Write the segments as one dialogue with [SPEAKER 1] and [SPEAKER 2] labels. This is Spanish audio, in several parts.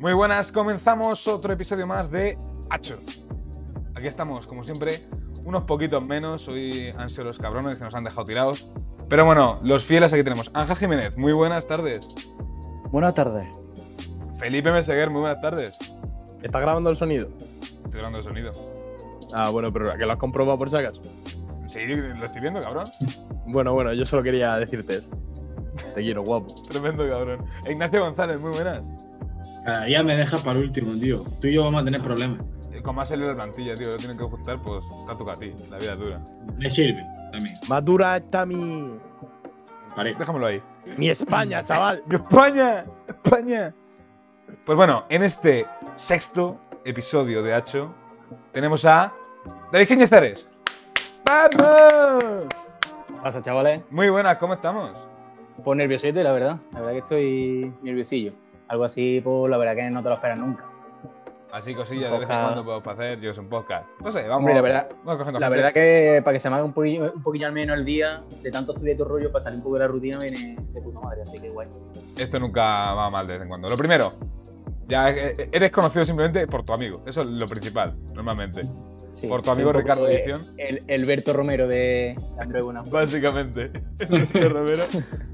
[SPEAKER 1] Muy buenas, comenzamos otro episodio más de Hacho. Aquí estamos, como siempre, unos poquitos menos. Hoy han sido los cabrones que nos han dejado tirados. Pero bueno, los fieles aquí tenemos. Ángel Jiménez, muy buenas tardes.
[SPEAKER 2] Buenas tardes.
[SPEAKER 1] Felipe Meseguer, muy buenas tardes.
[SPEAKER 3] ¿Estás grabando el sonido?
[SPEAKER 1] Estoy grabando el sonido.
[SPEAKER 3] Ah, bueno, pero que lo has comprobado por si acaso.
[SPEAKER 1] Sí, lo estoy viendo, cabrón.
[SPEAKER 3] Bueno, bueno, yo solo quería decirte eso. Te quiero, guapo.
[SPEAKER 1] Tremendo, cabrón. Ignacio González, muy buenas.
[SPEAKER 4] Día me dejas para el último, tío. Tú y yo vamos a tener problemas.
[SPEAKER 1] Eh, Como ha salido la plantilla, tío, lo tienen que ajustar, pues te toca a ti. La vida es dura.
[SPEAKER 4] Me sirve también.
[SPEAKER 3] Más dura está mi.
[SPEAKER 1] Déjamelo ahí.
[SPEAKER 3] Mi España, chaval.
[SPEAKER 1] ¡España! ¡España! Pues bueno, en este sexto episodio de Hacho tenemos a David Quiñezares. ¡Vamos!
[SPEAKER 5] pasa, chavales?
[SPEAKER 1] Muy buenas, ¿cómo estamos?
[SPEAKER 5] Pues nerviosete, la verdad. La verdad que estoy nerviosillo. Algo así, pues la verdad que no te lo esperas nunca.
[SPEAKER 1] Así cosillas de vez en cuando podemos hacer, yo es un podcast. No sé, vamos,
[SPEAKER 5] Hombre, la verdad,
[SPEAKER 1] vamos cogiendo
[SPEAKER 5] la
[SPEAKER 1] gente.
[SPEAKER 5] verdad que para que se me haga un poquillo, un poquillo al menos el día, de tanto estudiar tu rollo, para salir un poco de la rutina, viene de puta madre, así que guay.
[SPEAKER 1] Esto nunca va mal de vez en cuando. Lo primero, ya eh, eres conocido simplemente por tu amigo. Eso es lo principal, normalmente.
[SPEAKER 5] Sí,
[SPEAKER 1] Por tu amigo Ricardo Edición.
[SPEAKER 5] El, el Berto Romero de Android Buena.
[SPEAKER 1] Básicamente. De Romero.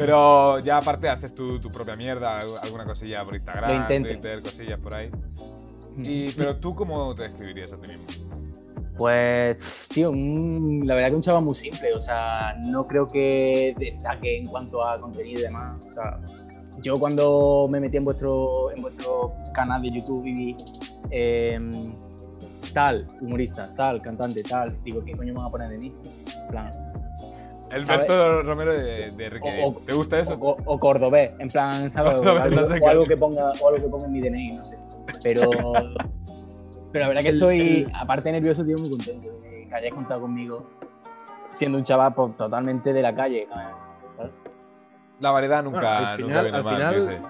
[SPEAKER 1] Pero ya aparte haces tu, tu propia mierda, algu- alguna cosilla por Instagram. Twitter, cosillas por ahí. Y, pero tú, ¿cómo te describirías a ti mismo?
[SPEAKER 5] Pues, tío, un- la verdad que un chaval muy simple, o sea, no creo que destaque en cuanto a contenido y demás. O sea, yo cuando me metí en vuestro, en vuestro canal de YouTube y vi em, tal, humorista, tal, cantante, tal, digo, ¿qué coño me van a poner de mí? Plan,
[SPEAKER 1] El
[SPEAKER 5] ¿Sabes?
[SPEAKER 1] Berto Romero de, de Ricky
[SPEAKER 5] O-.
[SPEAKER 1] ¿Te gusta eso?
[SPEAKER 5] o, o cordobés, en plan, ¿sabes?
[SPEAKER 1] Cordobés,
[SPEAKER 5] algo,
[SPEAKER 1] no
[SPEAKER 5] que ponga, o algo que ponga en mi DNI, no sé. Pero, pero la verdad que estoy, aparte nervioso, tío, muy contento de que hayáis contado conmigo, siendo un chaval pues, totalmente de la calle, ¿sabes?
[SPEAKER 1] La variedad nunca,
[SPEAKER 3] Bueno, al
[SPEAKER 1] nunca
[SPEAKER 3] final-
[SPEAKER 1] viene
[SPEAKER 3] al
[SPEAKER 1] mal,
[SPEAKER 3] final-
[SPEAKER 1] yo sé.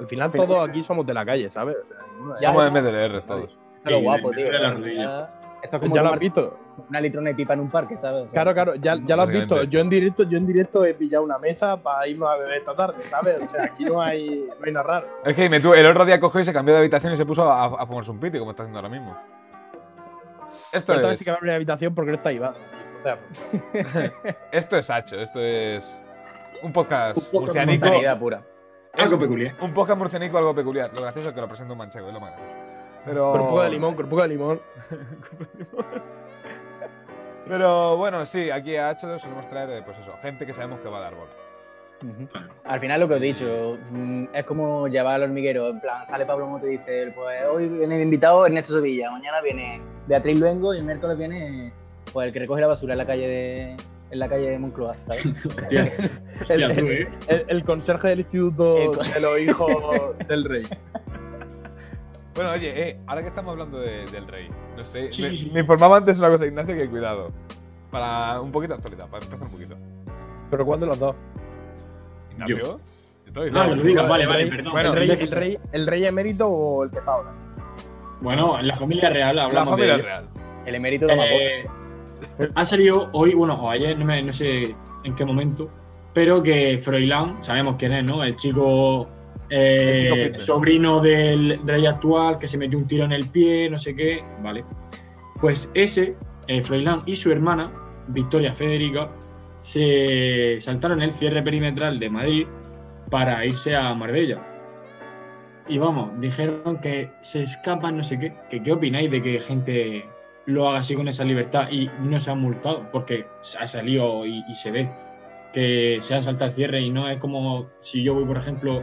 [SPEAKER 3] Al final todos aquí somos de la calle, ¿sabes?
[SPEAKER 5] Ya,
[SPEAKER 1] Somos. MDLR todos.
[SPEAKER 5] Eso es lo guapo, tío. Esto es como
[SPEAKER 3] Ya lo has visto.
[SPEAKER 5] Una litrona de pipa en un parque, ¿sabes? O sea,
[SPEAKER 3] Claro, claro, ya, ya lo has visto. Yo en directo, yo en directo he pillado una mesa para irnos a beber esta tarde, ¿sabes? O sea, aquí no hay, no hay nada raro.
[SPEAKER 1] Es que dime tú, el otro día cogió y se cambió de habitación y se puso a, a fumarse un piti, como está haciendo ahora mismo. Esto es,
[SPEAKER 3] la habitación porque no está Iván. O sea,
[SPEAKER 1] esto es Hacho, esto es un podcast
[SPEAKER 4] Un podcast
[SPEAKER 1] murcianico.
[SPEAKER 5] pura.
[SPEAKER 1] Es
[SPEAKER 4] Algo peculiar.
[SPEAKER 1] un podcast murcianico algo peculiar. Lo gracioso es que lo presenta un manchego, es lo más gracioso. Pero...
[SPEAKER 3] Con un poco de limón, con un poco de limón.
[SPEAKER 1] Pero bueno, sí, aquí a H2 solemos traer, eh, pues eso, gente que sabemos que va a dar bola.
[SPEAKER 5] Al final lo que os he dicho, mm, es como llevar al hormiguero, en plan, sale Pablo Moto y dice, pues hoy viene el invitado Ernesto Sevilla, mañana viene Beatriz Luengo y el miércoles viene pues el que recoge la basura en la calle de en la calle de Moncloa, ¿sabes?
[SPEAKER 4] Hostia, hostia, tú, ¿eh?
[SPEAKER 3] El, el conserje del instituto
[SPEAKER 5] El con-
[SPEAKER 3] de los hijos del rey.
[SPEAKER 1] Bueno, oye, eh, ahora que estamos hablando de- del rey, no sé,
[SPEAKER 4] Sí,
[SPEAKER 1] me,
[SPEAKER 4] sí, sí.
[SPEAKER 1] me informaba antes una cosa, Ignacio, que cuidado. Para un poquito de actualidad, para empezar un poquito.
[SPEAKER 3] ¿Pero cuál de los dos?
[SPEAKER 1] Ignacio,
[SPEAKER 4] Yo. Ah,
[SPEAKER 1] fe.
[SPEAKER 4] que lo digas, vale,
[SPEAKER 3] el
[SPEAKER 4] vale,
[SPEAKER 3] rey-
[SPEAKER 4] perdón.
[SPEAKER 1] Bueno,
[SPEAKER 3] ¿El rey, el, rey, ¿El rey emérito o el que está ahora?
[SPEAKER 4] Bueno, en la familia real
[SPEAKER 1] La
[SPEAKER 4] hablamos
[SPEAKER 1] familia
[SPEAKER 4] de ello.
[SPEAKER 1] real.
[SPEAKER 5] El emérito de.
[SPEAKER 4] Eh, ha salido hoy, bueno, o ayer, no, me- no sé en qué momento, pero que Froilán, sabemos quién es, ¿no? El chico, eh, sobrino del rey actual que se metió un tiro en el pie, no sé qué, ¿vale? Pues ese, eh, Froilán y su hermana, Victoria Federica, se saltaron el cierre perimetral de Madrid para irse a Marbella. Y vamos, dijeron que se escapan, no sé qué. Que, ¿Qué opináis de que gente lo haga así con esa libertad y no se han multado? Porque se ha salido y, y se ve que se han saltado el cierre y no es como si yo voy, por ejemplo,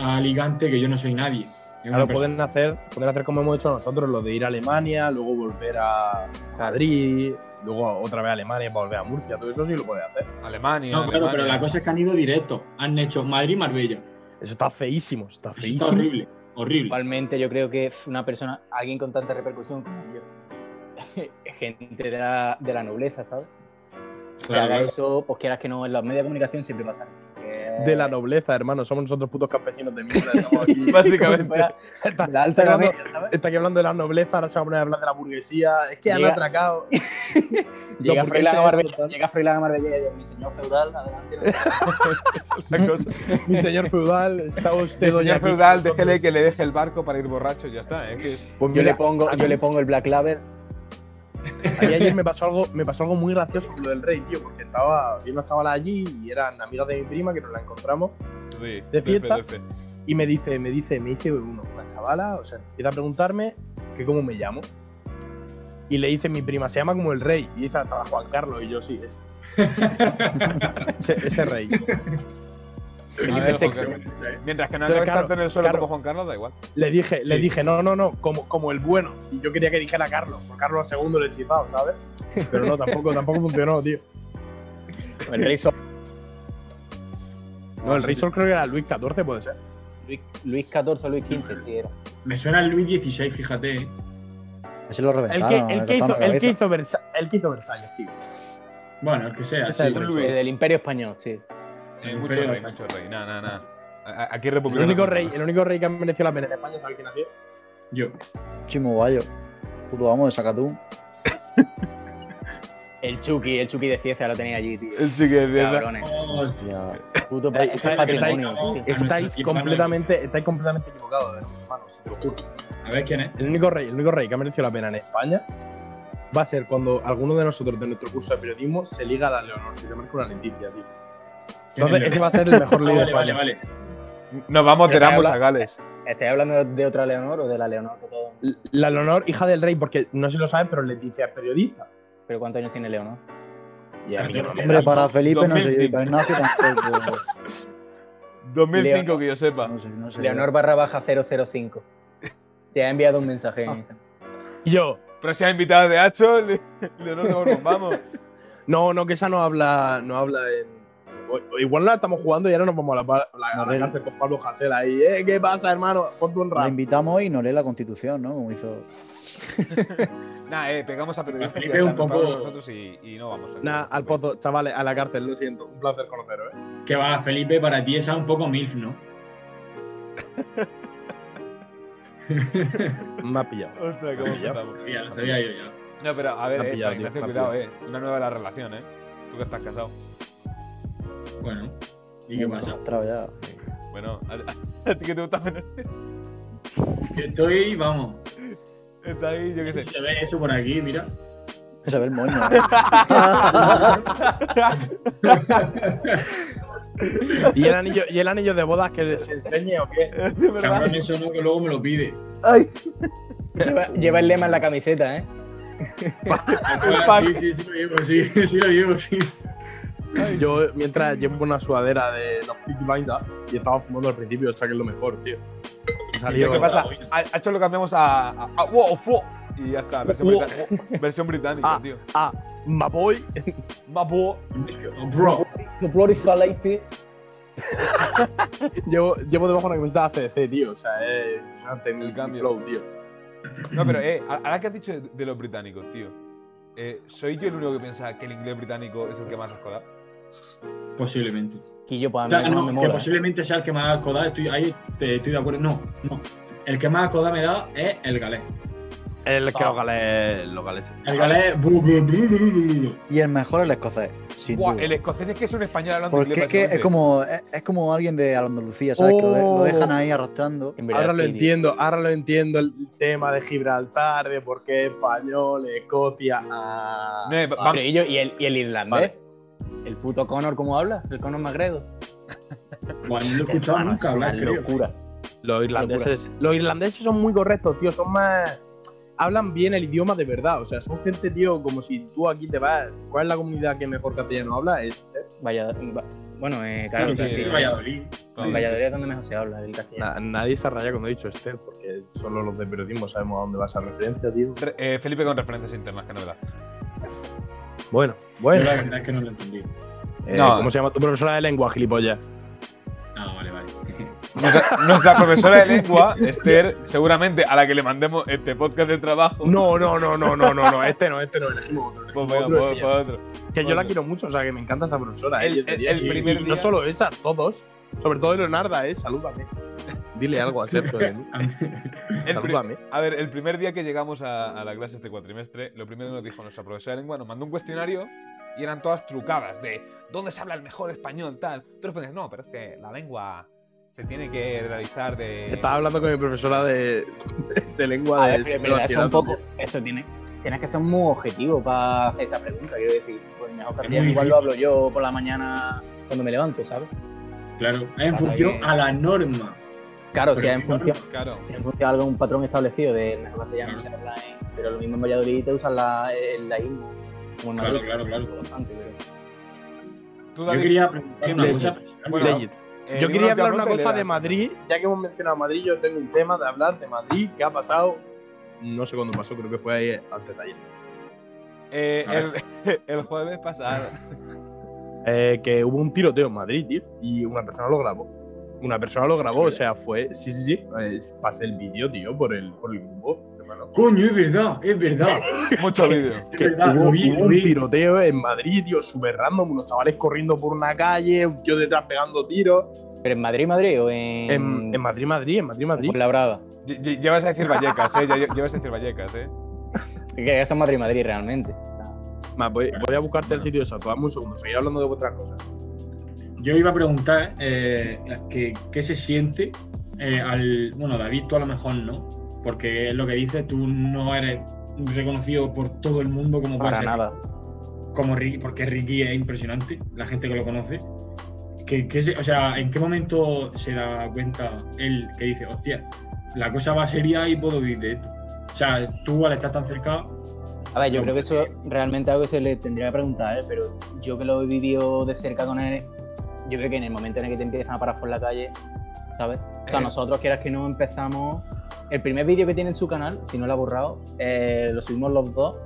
[SPEAKER 4] a Alicante, que yo no soy nadie.
[SPEAKER 3] Claro, pueden hacer, pueden hacer como hemos hecho nosotros, lo de ir a Alemania, luego volver a Madrid, luego otra vez a Alemania para volver a Murcia, todo eso sí lo puede hacer.
[SPEAKER 1] Alemania,
[SPEAKER 4] No, claro, pero la cosa es que han ido directo. Han hecho Madrid-Marbella.
[SPEAKER 3] Eso está feísimo, está
[SPEAKER 4] Eso está
[SPEAKER 3] feísimo.
[SPEAKER 4] horrible. Horrible.
[SPEAKER 5] Igualmente yo creo que una persona, alguien con tanta repercusión como yo, gente de la, de la nobleza, ¿sabes? que
[SPEAKER 4] Claro,
[SPEAKER 5] haga
[SPEAKER 4] claro.
[SPEAKER 5] eso, pues quieras que no, en los medios de comunicación siempre pasa.
[SPEAKER 3] De la nobleza, hermano. Somos nosotros putos campesinos de mierda. Estamos aquí.
[SPEAKER 1] Básicamente.
[SPEAKER 3] está,
[SPEAKER 5] La alta
[SPEAKER 3] está está aquí hablando de la nobleza, ahora se va a poner a hablar de la burguesía. Es que han
[SPEAKER 5] Llega-
[SPEAKER 3] atracado.
[SPEAKER 5] Llega
[SPEAKER 3] Los
[SPEAKER 5] Froilán a
[SPEAKER 3] burgueses,
[SPEAKER 5] Marbella, llega Froilán a Marbella y mi señor feudal, adelante. ¿no?
[SPEAKER 1] La cosa.
[SPEAKER 3] Mi señor feudal, está usted doña
[SPEAKER 1] señor feudal, déjele que le deje el barco para ir borracho y ya está. ¿eh? Es-
[SPEAKER 3] Pues
[SPEAKER 5] Yo
[SPEAKER 3] mira,
[SPEAKER 5] le pongo, yo le pongo el Black Laver.
[SPEAKER 3] A mí ayer me pasó algo, me pasó algo muy gracioso con lo del rey, tío, porque estaba, vi unas chavalas allí y eran amigas de mi prima que nos la encontramos
[SPEAKER 1] Sí,
[SPEAKER 3] ¿De fiesta?
[SPEAKER 1] de fe.
[SPEAKER 3] y me dice, me dice, me dice uno, una chavala, o sea, empieza a preguntarme que cómo me llamo. Y le dice mi prima, se llama como el rey. Y dice la chavala Juan Carlos, y yo sí, ese. ese, ese rey.
[SPEAKER 1] Mientras que no
[SPEAKER 3] Entonces, claro,
[SPEAKER 1] en el suelo
[SPEAKER 3] claro.
[SPEAKER 1] como Juan Carlos, da igual.
[SPEAKER 3] Le dije, le dije, no, no, no, como, como el bueno. Y yo quería que dijera Carlos, por Carlos II el hechizado, ¿sabes? Pero no, tampoco, tampoco funcionó, tío.
[SPEAKER 5] El rey Sol-
[SPEAKER 3] No, el rey Sol creo que era Luis XIV, puede ser.
[SPEAKER 5] Luis, Luis XIV o Luis XV, sí era.
[SPEAKER 4] Me suena el Luis XVI, fíjate. ¿eh?
[SPEAKER 2] Ese lo
[SPEAKER 3] El que, el
[SPEAKER 2] le
[SPEAKER 3] que, hizo, el, que hizo Versa- el que hizo Versalles, tío.
[SPEAKER 4] Bueno, el que sea. Sí.
[SPEAKER 3] es el
[SPEAKER 1] Luis.
[SPEAKER 5] El del Imperio Español, sí.
[SPEAKER 1] Eh,
[SPEAKER 4] El
[SPEAKER 1] mucho rey,
[SPEAKER 4] de
[SPEAKER 1] mucho rey. Nada, nada, nada. Aquí
[SPEAKER 3] El
[SPEAKER 1] republicano.
[SPEAKER 3] único rey, el único rey que ha merecido la pena en España, ¿sabes quién ha sido?
[SPEAKER 4] Yo.
[SPEAKER 2] Chimo Bayo. Puto amo de Sacatún.
[SPEAKER 5] El Chucky, el Chucky de Cieza lo tenía allí, tío.
[SPEAKER 1] Sí que es verdad.
[SPEAKER 5] Cabrones.
[SPEAKER 2] Hostia.
[SPEAKER 5] Puto
[SPEAKER 3] Eh,
[SPEAKER 5] pa-
[SPEAKER 3] estáis-
[SPEAKER 5] esto es patrimonio,
[SPEAKER 4] estáis-
[SPEAKER 3] completamente, estáis completamente equivocados, de hermano, si te lo juro.
[SPEAKER 4] A ver quién es.
[SPEAKER 3] El único rey, el único rey que ha merecido la pena en España va a ser cuando alguno de nosotros de nuestro curso de periodismo se liga a la Leonor, que se merece una Leticia, tío.
[SPEAKER 4] ¿Quién
[SPEAKER 3] Entonces,
[SPEAKER 4] es?
[SPEAKER 3] ese va a ser el mejor
[SPEAKER 4] Ah,
[SPEAKER 3] de
[SPEAKER 4] vale, vale, vale.
[SPEAKER 1] Nos vamos, tiramos
[SPEAKER 5] habla-
[SPEAKER 1] a Gales.
[SPEAKER 5] ¿Estáis hablando de otra Leonor o de la Leonor que todo?
[SPEAKER 3] La Leonor, hija del rey, porque no sé si lo saben, pero Leticia es periodista.
[SPEAKER 5] ¿Pero cuántos años tiene Leonor?
[SPEAKER 2] Hombre, para Felipe no sé yo.
[SPEAKER 1] 2005.
[SPEAKER 2] para Ignacio tampoco.
[SPEAKER 1] 2005,
[SPEAKER 5] Leonor.
[SPEAKER 1] que yo sepa.
[SPEAKER 2] No sé, no sé.
[SPEAKER 5] Leonor barra baja 005. Te ha enviado un mensaje en Instagram.
[SPEAKER 3] Y yo,
[SPEAKER 1] Próxima invitada de Hacho, Le- Leonor de Borbón, vamos.
[SPEAKER 3] no, no, que esa no habla, no habla en. Igual la estamos jugando y ahora nos vamos a la, la, a la con Pablo Hasel ahí. ¿eh? ¿Qué pasa, hermano? Ponte un
[SPEAKER 2] La
[SPEAKER 3] rap.
[SPEAKER 2] invitamos y no lee la constitución, ¿no? Como hizo.
[SPEAKER 1] Nah, eh, pegamos a periodistas y
[SPEAKER 4] un poco-
[SPEAKER 1] nosotros y, y no vamos.
[SPEAKER 3] Nada, al pozo, chavales, a la cárcel, lo siento. Un placer conoceros, ¿eh?
[SPEAKER 4] Que va, Felipe, para ti esa es un poco MILF, ¿no?
[SPEAKER 3] Me ha pillado.
[SPEAKER 1] Ostras, cómo.
[SPEAKER 3] Ya
[SPEAKER 4] lo sabía yo ya.
[SPEAKER 1] No, pero a ver,
[SPEAKER 3] Me ha
[SPEAKER 1] eh,
[SPEAKER 3] pillado,
[SPEAKER 1] Ignacio, cuidado,
[SPEAKER 3] pillado.
[SPEAKER 1] eh. Una nueva la relación, eh. Tú que estás casado.
[SPEAKER 4] Bueno. ¿Y qué pasa?
[SPEAKER 2] Ya.
[SPEAKER 1] Bueno, a, a ti que te gusta menos.
[SPEAKER 4] Que estoy, vamos.
[SPEAKER 1] Está ahí, yo qué sé.
[SPEAKER 4] Se ve eso por aquí, mira.
[SPEAKER 2] Se ve el moño.
[SPEAKER 3] ¿Y el, anillo, ¿Y el anillo de bodas que les enseñe o qué?
[SPEAKER 4] Cabrón, eso no, que luego me lo pide.
[SPEAKER 2] ¡Ay!
[SPEAKER 5] Lleva, lleva el lema en la camiseta, ¿eh?
[SPEAKER 4] Sí, sí, sí lo llevo, sí, sí lo llevo, sí.
[SPEAKER 3] Yo, mientras llevo una sudadera de los Peaky Blinders y estaba fumando al principio, o sea que es lo mejor, tío. Salió.
[SPEAKER 1] ¿Qué pasa? A Hacho lo cambiamos a. a, a wow, fu- Y ya está, versión,
[SPEAKER 3] Wow.
[SPEAKER 1] británica, versión británica,
[SPEAKER 3] Ah.
[SPEAKER 1] tío.
[SPEAKER 3] Ah, Maboy.
[SPEAKER 1] Mapo.
[SPEAKER 4] Oh, bro.
[SPEAKER 5] The bloody falaite.
[SPEAKER 3] llevo, llevo debajo una camiseta de ACDC, tío. O sea, es impresionante mi,
[SPEAKER 1] El cambio.
[SPEAKER 3] flow, tío.
[SPEAKER 1] No, pero, eh, ahora que has dicho de, de los británicos, tío. Eh, ¿Soy yo el único que piensa que el inglés británico es el que más asco da?
[SPEAKER 4] Posiblemente.
[SPEAKER 5] Quillo, para
[SPEAKER 4] O
[SPEAKER 5] mí
[SPEAKER 4] sea,
[SPEAKER 5] no,
[SPEAKER 4] no,
[SPEAKER 5] me
[SPEAKER 4] que
[SPEAKER 5] mola. ¿eh?
[SPEAKER 4] posiblemente sea el que más coda, estoy, ahí te- estoy de acuerdo. No, no. El que más coda me da es el galés.
[SPEAKER 3] El que
[SPEAKER 1] Ah.
[SPEAKER 3] los galés. Los galeses.
[SPEAKER 4] El galés.
[SPEAKER 2] Y el mejor el escocés. Sin
[SPEAKER 1] Buah,
[SPEAKER 2] duda.
[SPEAKER 1] el escocés es que es un español hablando
[SPEAKER 2] Porque
[SPEAKER 1] inglés.
[SPEAKER 2] es que es como, es, es como alguien de Andalucía, ¿sabes? Que lo, de- lo
[SPEAKER 3] Oh.
[SPEAKER 2] dejan ahí arrastrando.
[SPEAKER 5] En verdad,
[SPEAKER 3] Ahora lo
[SPEAKER 5] tío.
[SPEAKER 3] entiendo, ahora lo entiendo el tema de Gibraltar, de por qué español, Escocia. Ah,
[SPEAKER 1] No, eh,
[SPEAKER 5] y, yo- y el, y el irlandés.
[SPEAKER 3] Vale.
[SPEAKER 5] El puto Connor, ¿cómo habla? El Connor Magredo.
[SPEAKER 4] Buah, no lo he escuchado
[SPEAKER 5] Hermano,
[SPEAKER 4] nunca
[SPEAKER 5] es
[SPEAKER 4] hablar, creo.
[SPEAKER 5] locura.
[SPEAKER 3] Los irlandeses, los irlandeses son muy correctos, tío. Son más. Hablan bien el idioma de verdad. O sea, son gente, tío, como si tú aquí te vas. ¿Cuál es la comunidad que mejor castellano habla? Es. ¿eh?
[SPEAKER 5] Vaya, va- bueno, eh, claro,
[SPEAKER 4] sí, Valladolid.
[SPEAKER 5] En Valladolid es donde mejor se habla el castellano.
[SPEAKER 3] Na- nadie se raya cuando he dicho Esther, porque solo los de periodismo sabemos a dónde va esa referencia, tío.
[SPEAKER 1] Re- eh, Felipe con referencias internas, que no verdad.
[SPEAKER 3] Bueno,
[SPEAKER 4] Yo
[SPEAKER 3] bueno.
[SPEAKER 4] la verdad es que no lo entendí.
[SPEAKER 3] Eh,
[SPEAKER 1] No.
[SPEAKER 3] ¿Cómo se llama tu profesora de lengua, gilipollas?
[SPEAKER 4] Ah, vale, vale.
[SPEAKER 1] Nuestra, nuestra profesora de lengua, Esther, seguramente a la que le mandemos este podcast de trabajo.
[SPEAKER 3] No, no, no, no, no, no, no. Este no, este no. Elegimos otro.
[SPEAKER 1] Pues
[SPEAKER 3] elegimos
[SPEAKER 1] venga,
[SPEAKER 3] otro,
[SPEAKER 1] pues, pues otro.
[SPEAKER 3] Que yo la
[SPEAKER 1] Bueno.
[SPEAKER 3] quiero mucho, o sea, que me encanta esa profesora.
[SPEAKER 1] El-
[SPEAKER 3] eh,
[SPEAKER 1] el- el primer
[SPEAKER 3] Y
[SPEAKER 1] día-
[SPEAKER 3] No solo esa, todos. Sobre todo Leonarda, eh, salúdame. Dile algo a Sergio de mí. Salúdame.
[SPEAKER 1] a ver, el primer día que llegamos a, a la clase este cuatrimestre, lo primero que nos dijo nuestra profesora de lengua, nos mandó un cuestionario y eran todas trucadas de ¿dónde se habla el mejor español? Tal. Tú respondías, no, pero es que la lengua se tiene que realizar de.
[SPEAKER 3] Estaba hablando con mi profesora de, de lengua
[SPEAKER 5] A
[SPEAKER 3] de
[SPEAKER 5] ver, pero eso es un poco. Eso tiene. Tienes que ser muy objetivo para hacer esa pregunta, quiero decir. Pues mejor que igual
[SPEAKER 4] muy
[SPEAKER 5] lo
[SPEAKER 4] difícil.
[SPEAKER 5] hablo yo por la mañana cuando me levanto, ¿sabes?
[SPEAKER 4] Claro, es en función
[SPEAKER 5] que-
[SPEAKER 4] a la norma.
[SPEAKER 5] Claro, si es en
[SPEAKER 4] qué
[SPEAKER 5] función.
[SPEAKER 1] Claro.
[SPEAKER 5] Si en función de algún patrón establecido de mejor castellano
[SPEAKER 4] Claro.
[SPEAKER 5] se habla en. Pero lo mismo en Valladolid te usan la, el laísmo. Como en
[SPEAKER 4] Claro,
[SPEAKER 5] Madrid.
[SPEAKER 4] claro, claro.
[SPEAKER 5] Bastante, pero-
[SPEAKER 1] Tú,
[SPEAKER 4] Yo
[SPEAKER 1] David,
[SPEAKER 4] quería
[SPEAKER 1] ¿qué. Bueno, eh,
[SPEAKER 3] Yo quería hablar una cosa de. Madrid, ya que hemos mencionado Madrid, yo tengo un tema de hablar de Madrid que ha pasado, no sé cuándo pasó, creo que fue ahí antes de ayer.
[SPEAKER 1] Eh,
[SPEAKER 4] A
[SPEAKER 1] el, el jueves pasado.
[SPEAKER 3] Eh, que hubo un tiroteo en Madrid, tío, y una persona lo grabó. Una persona lo grabó, o sea, fue, sí, sí, sí, eh, pasé el vídeo, tío, por el, por el grupo, hermano.
[SPEAKER 4] Coño, es verdad, es verdad.
[SPEAKER 1] Mucho vídeo.
[SPEAKER 4] Es
[SPEAKER 3] Que
[SPEAKER 4] verdad,
[SPEAKER 3] hubo,
[SPEAKER 4] vi,
[SPEAKER 3] hubo un tiroteo en Madrid, tío, súper random, unos chavales corriendo por una calle, un tío detrás pegando tiros.
[SPEAKER 5] ¿Pero en Madrid, Madrid o en.
[SPEAKER 3] En, en Madrid, Madrid, en Madrid, Madrid.
[SPEAKER 5] en Labrada?
[SPEAKER 1] Lle- lle- Llevas a decir Vallecas, eh. lle- Llevas a decir Vallecas, eh.
[SPEAKER 5] Que eso es Madrid, Madrid realmente.
[SPEAKER 3] Más, voy, voy a buscarte el sitio exacto, dame un segundo, seguí hablando de vuestras cosas.
[SPEAKER 4] Yo iba a preguntar eh, que- qué se siente eh, al. Bueno, David, tú a lo mejor no, porque es lo que dices, tú no eres reconocido por todo el mundo como puede
[SPEAKER 5] Para
[SPEAKER 4] ser
[SPEAKER 5] nada.
[SPEAKER 4] como Ricky, porque Ricky es impresionante, la gente que lo conoce. Que, que se- o sea, ¿en qué momento se da cuenta él que dice, hostia, la cosa va seria y puedo vivir de esto? O sea, tú al estar tan cerca,
[SPEAKER 5] A ver, yo creo que eso realmente algo que se le tendría que preguntar, ¿eh? pero yo que lo he vivido de cerca con él, yo creo que en el momento en el que te empiezan a parar por la calle, ¿sabes? O sea,
[SPEAKER 1] Eh.
[SPEAKER 5] nosotros, quieras que no, empezamos. El primer vídeo que tiene en su canal, si no lo ha borrado, eh, lo subimos los dos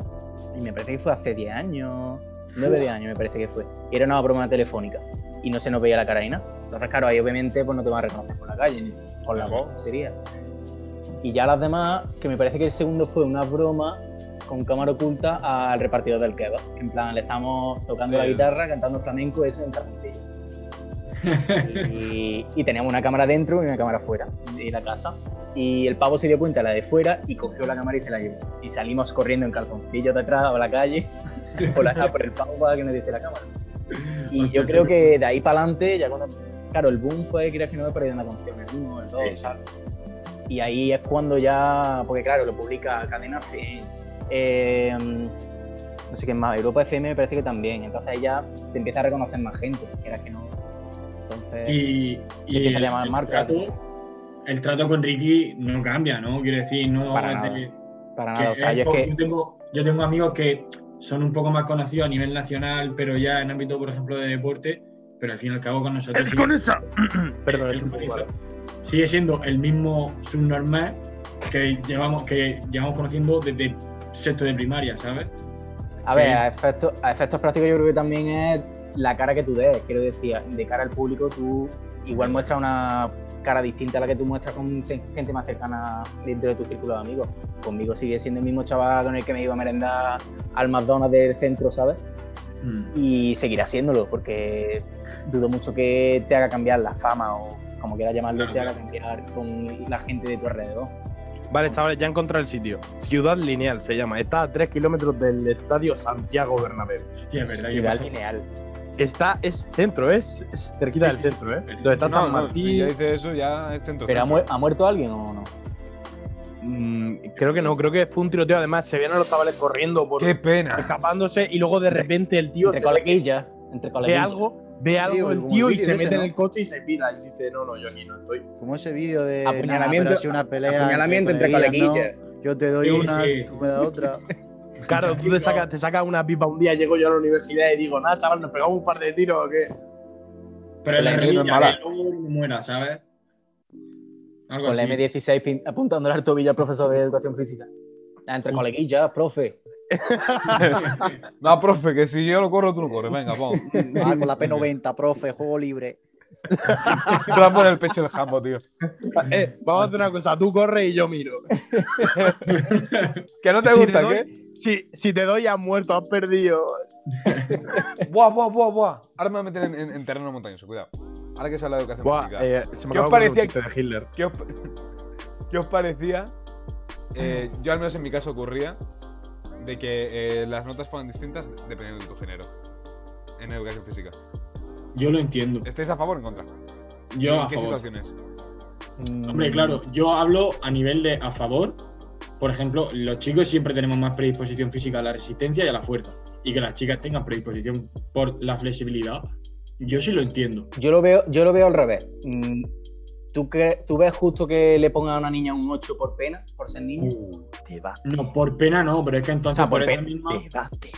[SPEAKER 5] y me parece que fue hace 10 años, 9 10 años me parece que fue. Y era una broma telefónica y no se nos veía la cara ni nada. Entonces, claro, ahí obviamente pues no te van a reconocer por la calle, ni por la voz sería. Y ya las demás, que me parece que el segundo fue una broma con cámara oculta al repartidor del kebab. En plan, le estamos tocando
[SPEAKER 1] Sí.
[SPEAKER 5] la guitarra, cantando flamenco, eso en calzoncillo. y, y teníamos una cámara dentro y una cámara fuera de la casa. Y el pavo se dio cuenta la de fuera y cogió la cámara y se la llevó. Y salimos corriendo en calzoncillo de atrás a la calle por, la- por el pavo para que nos diese la cámara. Y yo creo que de ahí para adelante, ya cuando. Claro, el boom fue que que no me perdí una canción, el 1, el 2,
[SPEAKER 4] Sí.
[SPEAKER 5] Y ahí es cuando ya. Porque claro, lo publica Cadena Fe. Eh, no sé qué más, Europa FM me parece que también. Entonces ahí ya te empieza a reconocer más gente, quieras que no. Entonces.
[SPEAKER 4] y, y
[SPEAKER 5] Empieza a
[SPEAKER 4] el,
[SPEAKER 5] llamar
[SPEAKER 4] el
[SPEAKER 5] marca.
[SPEAKER 4] trato, el trato con Ricky no cambia, ¿no? Quiero decir, no
[SPEAKER 5] Para nada.
[SPEAKER 4] de-
[SPEAKER 5] para
[SPEAKER 4] que
[SPEAKER 5] nada. O sea,
[SPEAKER 4] es
[SPEAKER 5] yo es
[SPEAKER 4] como-
[SPEAKER 5] que.
[SPEAKER 4] yo, tengo, yo tengo amigos que son un poco más conocidos a nivel nacional, pero ya en ámbito, por ejemplo, de deporte, pero al fin y al cabo con nosotros sigue,
[SPEAKER 3] con esa! Perdón,
[SPEAKER 4] el- sigue siendo el mismo subnormal que llevamos, que llevamos conociendo desde sexto de primaria, ¿sabes?
[SPEAKER 5] A ver, a efectos, a efectos prácticos yo creo que también es la cara que tú des. Quiero decir, de cara al público tú igual muestras una cara distinta a la que tú muestras con gente más cercana dentro de tu círculo de amigos. Conmigo sigue siendo el mismo chaval con el que me iba a merendar al McDonald's del centro, ¿sabes?
[SPEAKER 4] Mm.
[SPEAKER 5] Y seguirá haciéndolo, porque dudo mucho que te haga cambiar la fama o como quieras llamarlo,
[SPEAKER 4] Claro,
[SPEAKER 5] te haga cambiar con la gente de tu alrededor.
[SPEAKER 3] Vale, chavales, ya encontré el sitio. Ciudad Lineal se llama. Está a 3 kilómetros del estadio Santiago Bernabéu.
[SPEAKER 4] Hostia, es verdad. yo
[SPEAKER 5] Ideal
[SPEAKER 4] paso-
[SPEAKER 5] lineal.
[SPEAKER 3] Está, es centro, es, es cerquita
[SPEAKER 4] Sí,
[SPEAKER 3] del
[SPEAKER 4] sí,
[SPEAKER 3] centro, ¿eh?
[SPEAKER 4] sí.
[SPEAKER 3] Donde está
[SPEAKER 1] No,
[SPEAKER 3] San
[SPEAKER 1] no,
[SPEAKER 3] Martín.
[SPEAKER 1] si ya dice eso, ya es centro.
[SPEAKER 5] ¿Pero ha,
[SPEAKER 1] centro.
[SPEAKER 5] ha muerto alguien o no?
[SPEAKER 3] Mm, creo que no, creo que fue un tiroteo. Además, se vieron a los chavales corriendo por
[SPEAKER 1] ¡Qué pena!
[SPEAKER 3] escapándose y luego de repente el tío
[SPEAKER 5] Entre
[SPEAKER 3] se ve,
[SPEAKER 5] coleguillas. Entre
[SPEAKER 3] ve algo, ve
[SPEAKER 2] Sí,
[SPEAKER 3] algo el tío
[SPEAKER 2] el
[SPEAKER 3] y se
[SPEAKER 2] ese,
[SPEAKER 3] mete en el coche y se pira y dice, no, no, yo aquí no estoy.
[SPEAKER 2] Como ese vídeo de.
[SPEAKER 5] Apuñalamiento-
[SPEAKER 2] "Nah, una pelea.
[SPEAKER 5] Apuñalamiento entre coleguillas.
[SPEAKER 2] ¿no? Yo te doy
[SPEAKER 4] Sí,
[SPEAKER 2] una,
[SPEAKER 4] sí.
[SPEAKER 2] tú me das otra.
[SPEAKER 3] Claro, tú te sacas, te sacas una pipa un día, llego yo a la universidad y digo, nada, chaval, nos pegamos un par de tiros o qué.
[SPEAKER 4] Pero la
[SPEAKER 1] La
[SPEAKER 4] rodilla,
[SPEAKER 1] no es
[SPEAKER 4] luego muera, ¿sabes? Algo
[SPEAKER 5] Con la
[SPEAKER 4] así.
[SPEAKER 5] M16 pin- apuntándole al tobillo al profesor de educación física. Entre coleguillas, profe.
[SPEAKER 1] No, profe, que si yo lo corro, tú no corres. Venga, pon.
[SPEAKER 2] Ah, con la P90, profe, juego libre.
[SPEAKER 1] Rambo en el pecho del jambo, tío.
[SPEAKER 3] Eh, vamos a hacer una cosa, tú corres y yo miro.
[SPEAKER 1] ¿Que no te
[SPEAKER 3] Si
[SPEAKER 1] gusta,
[SPEAKER 3] doy-
[SPEAKER 1] qué?
[SPEAKER 3] Si, si te doy a muerto, has perdido.
[SPEAKER 1] Buah, buah, buah, buah. Ahora me voy a meter en, en- en terreno montañoso, cuidado. Ahora que se habla de educación
[SPEAKER 3] Buah,
[SPEAKER 1] física.
[SPEAKER 3] eh, se me
[SPEAKER 1] ¿Qué os parecía
[SPEAKER 3] de Hitler.
[SPEAKER 1] ¿Qué os, qué os parecía? Eh, yo al menos en mi caso ocurría de que eh, las notas fueran distintas dependiendo de tu género en educación física.
[SPEAKER 4] Yo lo entiendo.
[SPEAKER 1] ¿Estáis a favor o en contra?
[SPEAKER 4] Yo
[SPEAKER 1] ¿En
[SPEAKER 4] a
[SPEAKER 1] qué
[SPEAKER 4] favor.
[SPEAKER 1] situaciones?
[SPEAKER 5] Mm,
[SPEAKER 4] Hombre, claro, yo hablo a nivel de a favor. Por ejemplo, los chicos siempre tenemos más predisposición física a la resistencia y a la fuerza. Y que las chicas tengan predisposición por la flexibilidad, yo sí lo entiendo.
[SPEAKER 5] Yo lo veo, yo lo veo al revés. ¿Tú, cre- ¿Tú ves justo que le ponga a una niña un 8 por pena, por ser niña?
[SPEAKER 3] Uh, debate.
[SPEAKER 4] No, por pena no, pero es que entonces
[SPEAKER 5] O sea,
[SPEAKER 4] por,
[SPEAKER 5] por
[SPEAKER 4] esa
[SPEAKER 5] pena,
[SPEAKER 4] misma.
[SPEAKER 3] Debate.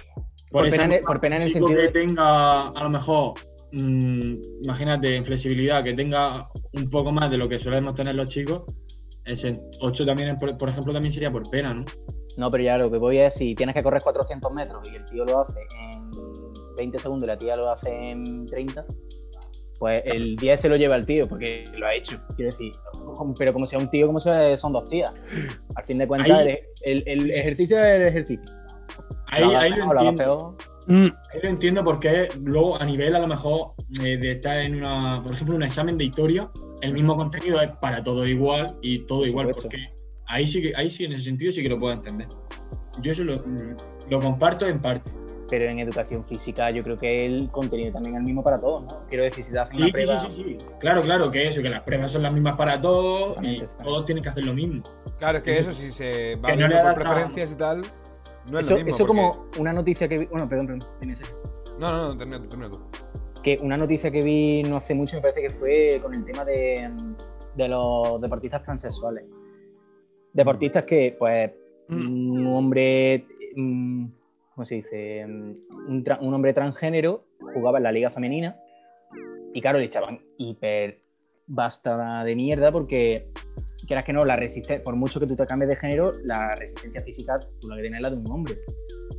[SPEAKER 5] Por
[SPEAKER 4] esa
[SPEAKER 5] pena en el-
[SPEAKER 4] misma,
[SPEAKER 5] por pena en el sentido
[SPEAKER 4] que
[SPEAKER 5] de-
[SPEAKER 4] tenga, a lo mejor, mm, imagínate, en flexibilidad, que tenga un poco más de lo que solemos tener los chicos, ese 8 también, por, por ejemplo, también sería por pena, ¿no?
[SPEAKER 5] No, pero ya lo que voy es, si tienes que correr 400 metros y el tío lo hace en 20 segundos y la tía lo hace en 30, pues el 10 se lo lleva el tío, porque lo ha hecho. Quiero decir, pero como sea un tío, como sea, son dos tías. Al fin de cuentas,
[SPEAKER 4] Ahí-
[SPEAKER 5] el, el- el ejercicio es el ejercicio.
[SPEAKER 4] Ahí,
[SPEAKER 5] Lo
[SPEAKER 4] ahí entiendo.
[SPEAKER 3] Mm,
[SPEAKER 4] Ahí lo entiendo porque luego a nivel a lo mejor eh, de estar en una, por ejemplo, un examen de historia, el mismo contenido es para todo igual y todo
[SPEAKER 5] Por
[SPEAKER 4] igual,
[SPEAKER 5] supuesto.
[SPEAKER 4] porque ahí sí que, ahí sí en ese sentido sí que lo puedo entender. Yo eso lo, lo comparto en parte.
[SPEAKER 5] Pero en educación física yo creo que el contenido también es el mismo para todos, ¿no? Quiero decir, si te hacen
[SPEAKER 4] Sí,
[SPEAKER 5] una
[SPEAKER 4] sí,
[SPEAKER 5] prueba...
[SPEAKER 4] sí, sí, sí. Claro, claro, que eso, que las pruebas son las mismas para todos y
[SPEAKER 5] Exactamente, exactamente.
[SPEAKER 4] todos tienen que hacer lo mismo.
[SPEAKER 1] Claro, es que eso si se va
[SPEAKER 4] no
[SPEAKER 1] por preferencias y tal, no es
[SPEAKER 5] Eso,
[SPEAKER 1] lo mismo.
[SPEAKER 5] eso
[SPEAKER 1] porque-
[SPEAKER 5] como una noticia que vi... Bueno, perdón, perdón. dime, Sergio.
[SPEAKER 1] No, no, no, termina tú, termina tú.
[SPEAKER 5] que una noticia que vi no hace mucho me parece que fue con el tema de, de los deportistas transexuales. Deportistas que, pues, un hombre, mm, ¿cómo se dice? Un, hombre transgénero jugaba en la liga femenina y, claro, le echaban hiper basta de mierda porque, quieras que no, la resistencia, por mucho que tú te cambies de género, la resistencia física tú la que tienes es la de un hombre.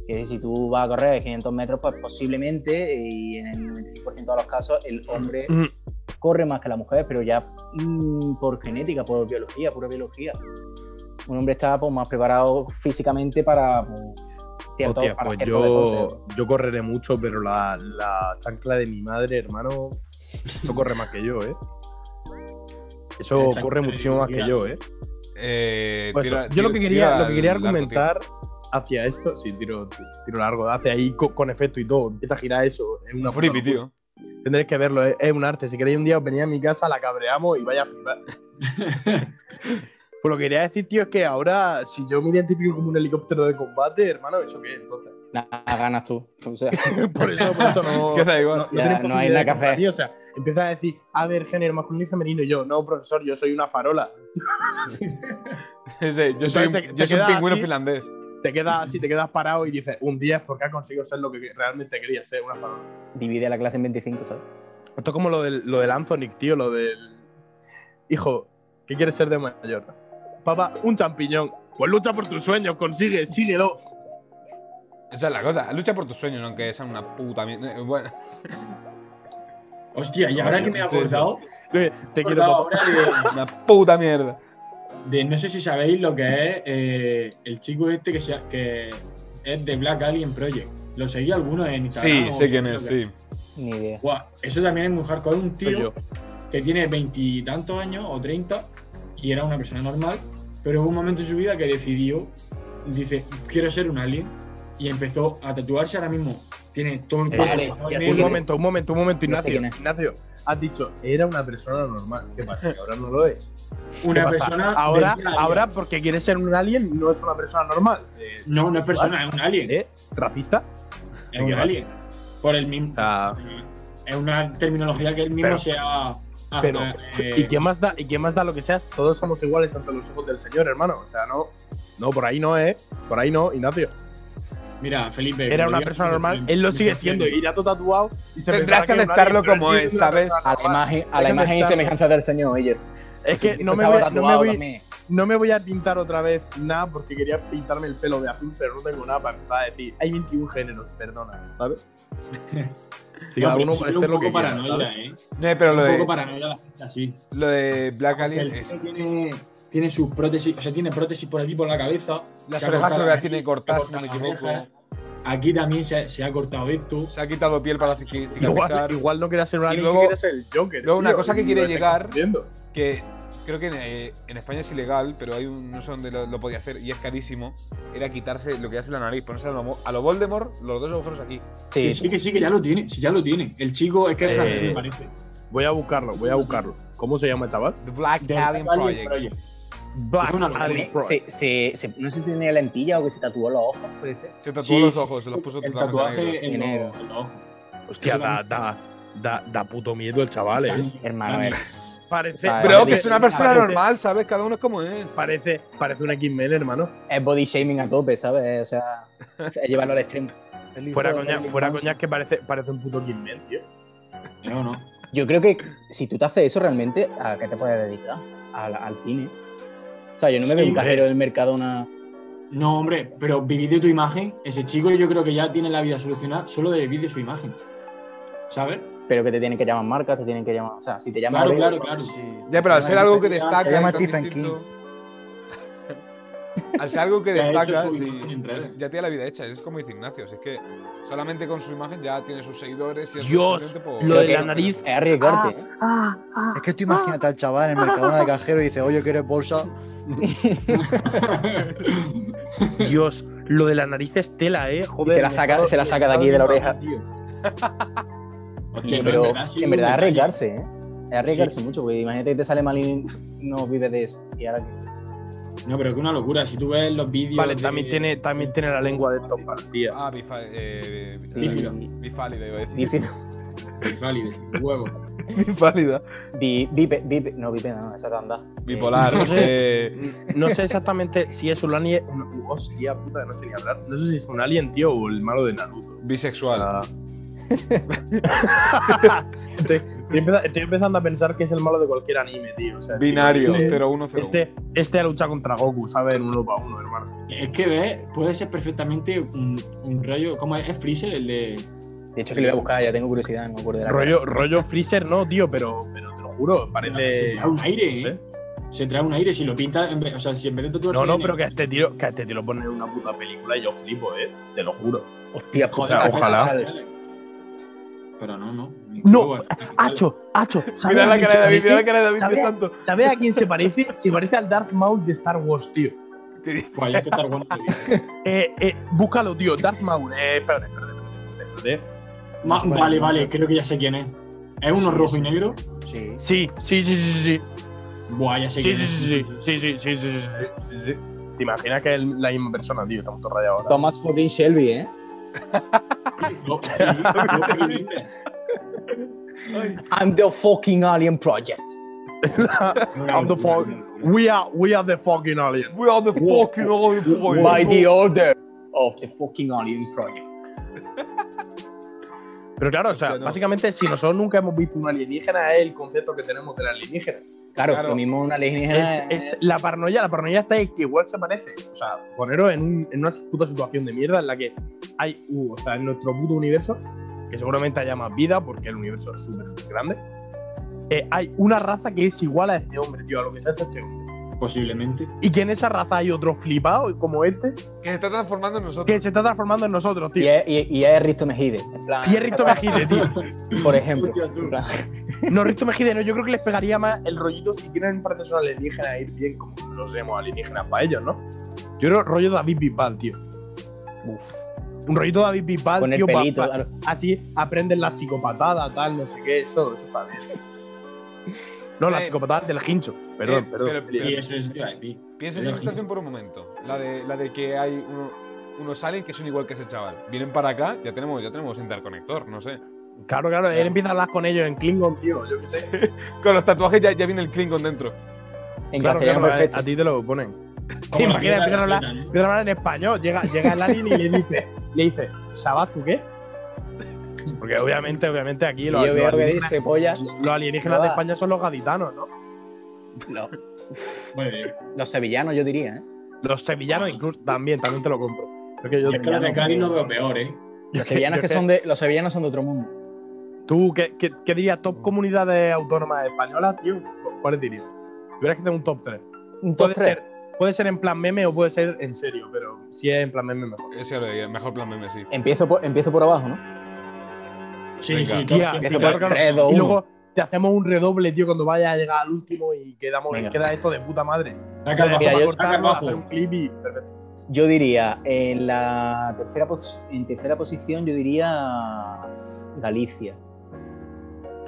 [SPEAKER 5] Decir, si tú vas a correr 500 metros, pues posiblemente, y en el 95% de los casos, el hombre
[SPEAKER 3] Mm.
[SPEAKER 5] corre más que la mujer, pero ya mm, por genética, por biología, pura biología. Un hombre está pues, más preparado físicamente para, pues, cierto-
[SPEAKER 3] Hostia,
[SPEAKER 5] para
[SPEAKER 3] pues yo, yo correré mucho, pero la, la chancla de mi madre, hermano, eso corre más que yo, ¿eh? Eso
[SPEAKER 4] chancla
[SPEAKER 3] corre muchísimo más que yo, ¿eh?
[SPEAKER 1] Eh,
[SPEAKER 3] Pues
[SPEAKER 1] tira-
[SPEAKER 3] eso, yo lo que quería, lo que quería argumentar hacia esto, sí, tiro, tiro largo, hacia ahí co- con, efecto y todo, empieza a girar eso. Es una locura.
[SPEAKER 1] tío.
[SPEAKER 3] Tendréis que verlo, es, es un arte. Si queréis un día os venía a mi casa, la cabreamos y vaya a flipar. Pues lo que quería decir, tío, es que ahora, si yo me identifico como un helicóptero de combate, hermano, ¿eso qué? Entonces.
[SPEAKER 5] Nada, ganas tú. O sea,
[SPEAKER 3] por eso, por eso no.
[SPEAKER 1] Que da igual.
[SPEAKER 3] No,
[SPEAKER 5] Ya,
[SPEAKER 3] tenéis
[SPEAKER 5] no hay nada que hacer.
[SPEAKER 3] O sea, empieza a decir, a ver, género masculino y femenino. Y yo, no, profesor, yo soy una farola.
[SPEAKER 1] Sí, yo soy, un-
[SPEAKER 3] Te- te
[SPEAKER 1] yo soy un pingüino
[SPEAKER 3] así.
[SPEAKER 1] finlandés.
[SPEAKER 3] Te quedas así, te quedas parado y dices, un 10 porque has conseguido ser lo que realmente querías ser, una farola.
[SPEAKER 5] divide la clase en 25, ¿sabes?
[SPEAKER 3] Esto es como lo del, lo del Anthony, tío, lo del. Hijo, ¿qué quieres ser de mayor? Papá, un champiñón. Pues lucha por tus sueños, consigue, síguelo.
[SPEAKER 1] Esa es la cosa. Lucha por tus sueños, aunque sean una puta mierda. Bueno,
[SPEAKER 4] Hostia, y ahora que me he acordado,
[SPEAKER 3] Eh, Te quiero,
[SPEAKER 4] ahora
[SPEAKER 1] una puta mierda.
[SPEAKER 4] de, de- no sé si sabéis lo que es eh, el chico este que, se, que es de Black Alien Project. ¿Lo seguí alguno en Instagram?
[SPEAKER 1] Sí, sé quién es, sí.
[SPEAKER 5] Ni idea.
[SPEAKER 4] Eso también es muy hardcore. Un tío que tiene veintitantos años o treinta y era una persona normal, pero hubo un momento en su vida que decidió, dice, quiero ser un alien y empezó a tatuarse ahora mismo. Tiene todo el
[SPEAKER 5] Eh,
[SPEAKER 4] cuerpo.
[SPEAKER 5] vale,
[SPEAKER 3] Un momento, un momento, un momento, Ignacio. Ignacio, has dicho, era una persona normal. ¿Qué pasa? Que ahora no lo es. ¿Qué
[SPEAKER 4] Una persona.
[SPEAKER 3] Ahora, ahora, porque quiere ser un alien, no es una persona normal. Eh,
[SPEAKER 4] No, no es persona, es un alien.
[SPEAKER 3] ¿Eh? ¿Racista?
[SPEAKER 4] Es un
[SPEAKER 3] ¿qué
[SPEAKER 4] alien. Por el mismo.
[SPEAKER 3] Sea,
[SPEAKER 4] Es una terminología que él mismo
[SPEAKER 3] Pero-
[SPEAKER 4] se ha.
[SPEAKER 3] Pero,
[SPEAKER 4] eh,
[SPEAKER 3] ¿y quién más da, y quién más da lo que sea? Todos somos iguales ante los ojos del Señor, hermano. O sea, no, no, por ahí no, ¿eh? Por ahí no, Ignacio.
[SPEAKER 4] Mira, Felipe.
[SPEAKER 3] Era una persona normal, él lo sigue siendo, irá todo tatuado y se
[SPEAKER 1] Tendrás que aceptarlo como es, ¿sabes?
[SPEAKER 5] A la
[SPEAKER 3] normal.
[SPEAKER 5] imagen, a la imagen y semejanza del señor, oye.
[SPEAKER 3] Es que no me,
[SPEAKER 5] Estaba
[SPEAKER 3] voy no, me
[SPEAKER 5] tatuado
[SPEAKER 3] voy,
[SPEAKER 5] también.
[SPEAKER 3] No me voy a pintar otra vez nada porque quería pintarme el pelo de azul, pero no tengo nada para decir. Hay 21 géneros, perdona, ¿sabes? Sí,
[SPEAKER 4] No,
[SPEAKER 3] uno
[SPEAKER 4] que
[SPEAKER 3] hacer
[SPEAKER 4] un
[SPEAKER 3] lo que
[SPEAKER 4] poco
[SPEAKER 3] quiera,
[SPEAKER 4] paranoia,
[SPEAKER 3] ¿sabes?
[SPEAKER 4] ¿eh?
[SPEAKER 1] No, pero lo
[SPEAKER 4] un
[SPEAKER 1] de,
[SPEAKER 4] poco paranoia la gente así.
[SPEAKER 1] lo de Black Alien
[SPEAKER 4] el
[SPEAKER 1] es.
[SPEAKER 4] tiene, tiene sus prótesis, o sea, tiene prótesis por aquí por la cabeza.
[SPEAKER 1] Las orejas creo que las
[SPEAKER 4] aquí,
[SPEAKER 1] tiene cortadas, si no me equivoco.
[SPEAKER 4] Aquí también se, se ha cortado esto.
[SPEAKER 1] Se ha quitado piel para cic-
[SPEAKER 3] Igual,
[SPEAKER 1] cicatrizar.
[SPEAKER 3] igual no quería ser un
[SPEAKER 1] Y
[SPEAKER 3] alien,
[SPEAKER 1] luego-
[SPEAKER 3] quiere ser el Joker.
[SPEAKER 1] luego una cosa que quiere llegar- que creo que eh, en España es ilegal, pero hay un, no sé dónde lo, lo podía hacer y es carísimo, era quitarse lo que hace la nariz, ponerse a lo, a lo Voldemort los dos agujeros aquí.
[SPEAKER 5] Sí,
[SPEAKER 4] Que sí, que sí, que ya lo tiene. Sí, ya lo tiene. El chico es que es
[SPEAKER 3] Eh,
[SPEAKER 4] francés, me parece.
[SPEAKER 3] Voy a buscarlo, voy a buscarlo. ¿Cómo se llama el chaval?
[SPEAKER 1] The Black
[SPEAKER 4] Del
[SPEAKER 1] Alien Project.
[SPEAKER 3] Black
[SPEAKER 4] una
[SPEAKER 3] Alien. Project.
[SPEAKER 5] se, se, se- no sé si tenía lentilla o que se tatuó los ojos, puede ser.
[SPEAKER 1] Se tatuó
[SPEAKER 4] Sí,
[SPEAKER 1] los ojos,
[SPEAKER 4] sí,
[SPEAKER 1] se los puso
[SPEAKER 4] El tatuaje en,
[SPEAKER 5] Negro.
[SPEAKER 4] en los ojos.
[SPEAKER 3] Hostia, da, da, da, da puto miedo el chaval, eh.
[SPEAKER 5] Hermano, es.
[SPEAKER 3] Parece,
[SPEAKER 5] Bro,
[SPEAKER 1] Bro,
[SPEAKER 3] parece-
[SPEAKER 1] que es una persona
[SPEAKER 3] parece-
[SPEAKER 1] normal, ¿sabes? Cada uno es como es.
[SPEAKER 3] Parece, parece un X-Men, hermano.
[SPEAKER 5] Es body shaming a tope, ¿sabes? O sea, es llevarlo al extremo.
[SPEAKER 3] Fuera coña, fuera coña que parece, parece un puto X-Men, tío.
[SPEAKER 4] No, no.
[SPEAKER 5] Yo creo que si tú te haces eso realmente, ¿a qué te puedes dedicar? Al, al cine. O sea, yo no me
[SPEAKER 4] Sí,
[SPEAKER 5] veo un cajero del Mercadona.
[SPEAKER 4] No, hombre, pero vivir de tu imagen, ese chico yo creo que ya tiene la vida solucionada solo de vivir de su imagen. ¿Sabes?
[SPEAKER 5] Pero que te tienen que llamar marcas, te tienen que llamar. O sea, si te llaman.
[SPEAKER 4] Claro, claro, claro.
[SPEAKER 2] Sí.
[SPEAKER 1] Ya, pero al ser algo que destaca.
[SPEAKER 2] Se llama Stephen
[SPEAKER 1] distinto- Al ser algo que destaca,
[SPEAKER 4] su
[SPEAKER 1] sí, pues ya tiene la vida hecha. Es como dice Ignacio. si Es que solamente con su imagen ya tiene sus seguidores y es
[SPEAKER 3] Dios,
[SPEAKER 1] por-
[SPEAKER 3] lo de la nariz.
[SPEAKER 5] Es arriesgarte. ¿eh?
[SPEAKER 2] Es que tú imagínate al chaval en el Mercadona de cajero y dice, oye, ¿quieres bolsa?
[SPEAKER 3] Dios, lo de la nariz es tela, eh. Joder.
[SPEAKER 5] se la saca, se la saca de aquí de la oreja.
[SPEAKER 4] tío. Hostia,
[SPEAKER 5] pero
[SPEAKER 4] en verdad, sí,
[SPEAKER 5] en verdad arriesgarse, ¿eh? Es arriesgarse mucho, porque imagínate que te sale mal y no vives de eso. Y ahora que.
[SPEAKER 4] No, pero es que una locura. Si tú ves los vídeos.
[SPEAKER 3] Vale,
[SPEAKER 4] de-
[SPEAKER 3] también tiene, también tiene la lengua de estos partidas.
[SPEAKER 1] Ah, bifa, eh,
[SPEAKER 4] Bífido.
[SPEAKER 1] bifálida, iba a decir.
[SPEAKER 5] Bífido.
[SPEAKER 4] Válido, huevo.
[SPEAKER 1] Bifálida.
[SPEAKER 5] Bi, bipe, bipe, no, bipe, no, esa tanda.
[SPEAKER 1] Bipolar.
[SPEAKER 3] No sé.
[SPEAKER 1] eh,
[SPEAKER 3] No sé exactamente si es un alien. un- Hostia puta, no sé ni hablar. No sé si es un alien, tío, o el malo de Naruto.
[SPEAKER 1] bisexual.
[SPEAKER 3] Ah. estoy, estoy empeza- estoy empezando a pensar que es el malo de cualquier anime, tío. O sea,
[SPEAKER 1] Binario.
[SPEAKER 3] tío, este,
[SPEAKER 1] 0101.
[SPEAKER 3] este, este ha luchado contra Goku, ¿sabes? En uno para uno, hermano.
[SPEAKER 4] Es que ves, puede ser perfectamente un, un rollo. ¿Cómo es? ¿Es Freezer el de.?
[SPEAKER 5] De hecho, que lo voy a buscar, ya tengo curiosidad, no me acuerdo de la
[SPEAKER 3] Rollo, rollo Freezer, no, tío, pero, pero te lo juro,
[SPEAKER 4] Se
[SPEAKER 3] parece.
[SPEAKER 4] trae un aire,
[SPEAKER 3] no
[SPEAKER 4] ¿eh? Se trae un aire. Si lo pinta. en vez- o sea, si en vez de tatuarse.
[SPEAKER 3] No, no, pero que a este tío, que a este tío lo ponen en una puta película y yo flipo, eh. Te lo juro.
[SPEAKER 5] Hostia,
[SPEAKER 4] Joder,
[SPEAKER 3] Ojalá, ojalá.
[SPEAKER 4] Pero no, no.
[SPEAKER 3] No,
[SPEAKER 4] es-
[SPEAKER 3] Hacho, Hacho, ¿sabes
[SPEAKER 1] Mira
[SPEAKER 3] a
[SPEAKER 1] la
[SPEAKER 3] quién
[SPEAKER 1] cara
[SPEAKER 3] se
[SPEAKER 1] de David, mira la
[SPEAKER 3] parece?
[SPEAKER 1] cara de David,
[SPEAKER 3] ¿Sabes?
[SPEAKER 1] santo.
[SPEAKER 3] ¿Sabes a quién se parece? Se parece al Darth Maul de Star Wars, tío.
[SPEAKER 4] Pues hay que estar bueno.
[SPEAKER 3] Eh, eh, búscalo, tío. Darth Maul. Eh, espérate, espérate, espérate, espérate.
[SPEAKER 4] Ma- vale, vale, creo que ya sé quién es. ¿Es uno
[SPEAKER 2] Sí,
[SPEAKER 4] rojo
[SPEAKER 2] sí.
[SPEAKER 4] y negro?
[SPEAKER 2] Sí.
[SPEAKER 3] Sí, sí, sí, sí, sí, sí.
[SPEAKER 4] Buah, ya sé
[SPEAKER 3] Sí,
[SPEAKER 4] quién
[SPEAKER 3] sí,
[SPEAKER 4] es.
[SPEAKER 3] sí, sí, sí, sí, sí, sí, sí, sí, sí, sí. ¿Te imaginas que es la misma persona, tío? Estamos todos rayados ahora.
[SPEAKER 5] Thomas fucking Shelby, ¿eh? I'm the fucking alien project.
[SPEAKER 3] I'm the fuck- We are, we are the fucking aliens.
[SPEAKER 1] We are the fucking all boy.
[SPEAKER 5] By the order of the fucking alien project.
[SPEAKER 3] Pero claro, o sea, básicamente, si nosotros nunca hemos visto un alienígena, es el concepto que tenemos del alienígena.
[SPEAKER 5] Claro,
[SPEAKER 1] Claro.
[SPEAKER 5] lo mismo una alienígena.
[SPEAKER 3] Es, es la paranoia, la paranoia está en que igual se parece. O sea, poneros en, un- en una puta situación de mierda en la que hay, uh, o sea, en nuestro puto universo, que seguramente haya más vida porque el universo es súper grande, eh, hay una raza que es igual a este hombre, tío, a lo que se ha hecho este hombre.
[SPEAKER 4] Posiblemente.
[SPEAKER 3] Y que en esa raza hay otro flipado como este
[SPEAKER 1] Que se está transformando en nosotros.
[SPEAKER 3] que se está transformando en nosotros,
[SPEAKER 5] Y
[SPEAKER 3] tío.
[SPEAKER 5] es, y, y es Risto Mejide. En plan,
[SPEAKER 3] Y es Risto Mejide, tío.
[SPEAKER 5] por ejemplo.
[SPEAKER 4] Hostia,
[SPEAKER 3] No, Risto Mejide, no, yo creo que les pegaría más el rollito si quieren parecer son alienígenas ir bien como los llamamos alienígenas para ellos, ¿no? Yo creo rollo David Bisbal, tío.
[SPEAKER 5] uf,
[SPEAKER 3] Un rollito David Bisbal,
[SPEAKER 5] con el
[SPEAKER 3] tío, pa-
[SPEAKER 5] pelito,
[SPEAKER 3] pa-
[SPEAKER 5] claro.
[SPEAKER 3] así aprenden la psicopatada, tal, no sé qué, eso, eso está bien. No, la
[SPEAKER 1] Eh,
[SPEAKER 3] psicopatada del hincho. Perdón,
[SPEAKER 1] eh,
[SPEAKER 3] perdón.
[SPEAKER 1] pero-
[SPEAKER 4] eso es. decir.
[SPEAKER 1] Piensa
[SPEAKER 4] Pero
[SPEAKER 1] esa situación por un momento. La de, la de que hay uno- unos aliens que son igual que ese chaval. Vienen para acá, ya tenemos, ya tenemos interconector, no sé.
[SPEAKER 3] Claro, claro, él empieza a hablar con ellos en Klingon, tío, yo qué sé.
[SPEAKER 1] Con los tatuajes ya, ya viene el Klingon dentro.
[SPEAKER 5] En
[SPEAKER 3] Claro,
[SPEAKER 5] castellano
[SPEAKER 3] claro, a,
[SPEAKER 5] perfecto.
[SPEAKER 3] a ti te lo ponen.
[SPEAKER 4] La
[SPEAKER 3] imaginas? Empiezan a hablar- hablar en español, llega, llega el alien y le dice, le dice, ¿sabes tú qué? Porque obviamente, obviamente aquí los, los alienígenas, los alienígenas de. España son los gaditanos, ¿no?
[SPEAKER 5] Los,
[SPEAKER 4] Muy bien.
[SPEAKER 5] los sevillanos, yo diría, ¿eh?
[SPEAKER 3] Los sevillanos incluso también, también te lo compro. Es que yo-
[SPEAKER 4] Si es que los de Cádiz lo veo peor, ¿eh?
[SPEAKER 5] Los sevillanos que son de. Los sevillanos son de otro mundo.
[SPEAKER 3] ¿Tú qué, qué, qué dirías top comunidades autónomas españolas, tío? ¿Cuáles dirías? Tuvieras que hacer un top 3.
[SPEAKER 5] Un top
[SPEAKER 3] Puede
[SPEAKER 5] 3.
[SPEAKER 3] ser, puede ser en plan meme o puede ser en serio, pero si es en plan meme, mejor.
[SPEAKER 1] Diría, mejor plan meme, sí.
[SPEAKER 5] Empiezo por, empiezo por abajo, ¿no?
[SPEAKER 4] Sí,
[SPEAKER 1] Venga.
[SPEAKER 4] sí,
[SPEAKER 3] Hostia,
[SPEAKER 4] top
[SPEAKER 3] sí,
[SPEAKER 5] empiezo
[SPEAKER 3] claro,
[SPEAKER 5] por
[SPEAKER 3] claro.
[SPEAKER 5] 3, 2,
[SPEAKER 3] Y
[SPEAKER 5] 1.
[SPEAKER 3] luego te hacemos un redoble, tío, cuando vaya a llegar al último y quedamos,
[SPEAKER 5] Venga.
[SPEAKER 3] queda esto de puta madre.
[SPEAKER 4] Saca abajo,
[SPEAKER 5] Mira, yo-
[SPEAKER 4] saca
[SPEAKER 3] cortarlo,
[SPEAKER 4] abajo.
[SPEAKER 3] hacer un clip y perfecto.
[SPEAKER 5] Yo diría, en la tercera, pos- en tercera posición, yo diría Galicia.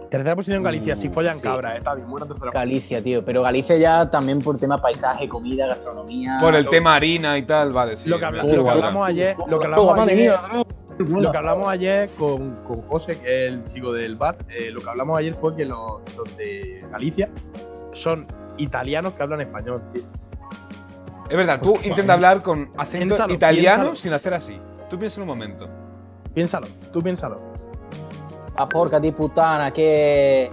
[SPEAKER 3] Tercera posición Galicia,
[SPEAKER 5] Mm,
[SPEAKER 3] si follan
[SPEAKER 5] sí.
[SPEAKER 3] cabra, eh, está bien, buena tercera
[SPEAKER 5] Galicia, tío. Pero Galicia ya también por tema paisaje, comida, gastronomía.
[SPEAKER 1] Por el
[SPEAKER 3] lo-
[SPEAKER 1] tema harina y tal, vale, sí.
[SPEAKER 3] Lo que, lo que hablamos ayer, lo que hablamos ayer, lo que hablamos ayer con, con José, que es el chico del bar, eh, lo que hablamos ayer fue que los, los de Galicia son italianos que hablan español, tío.
[SPEAKER 1] Es verdad, tú intenta hablar con acento
[SPEAKER 3] Piénsalo,
[SPEAKER 1] italiano
[SPEAKER 3] piénsalo.
[SPEAKER 1] sin hacer así. Tú piensa en un momento.
[SPEAKER 3] Piénsalo, tú piénsalo.
[SPEAKER 5] Ah, porca di putana, que.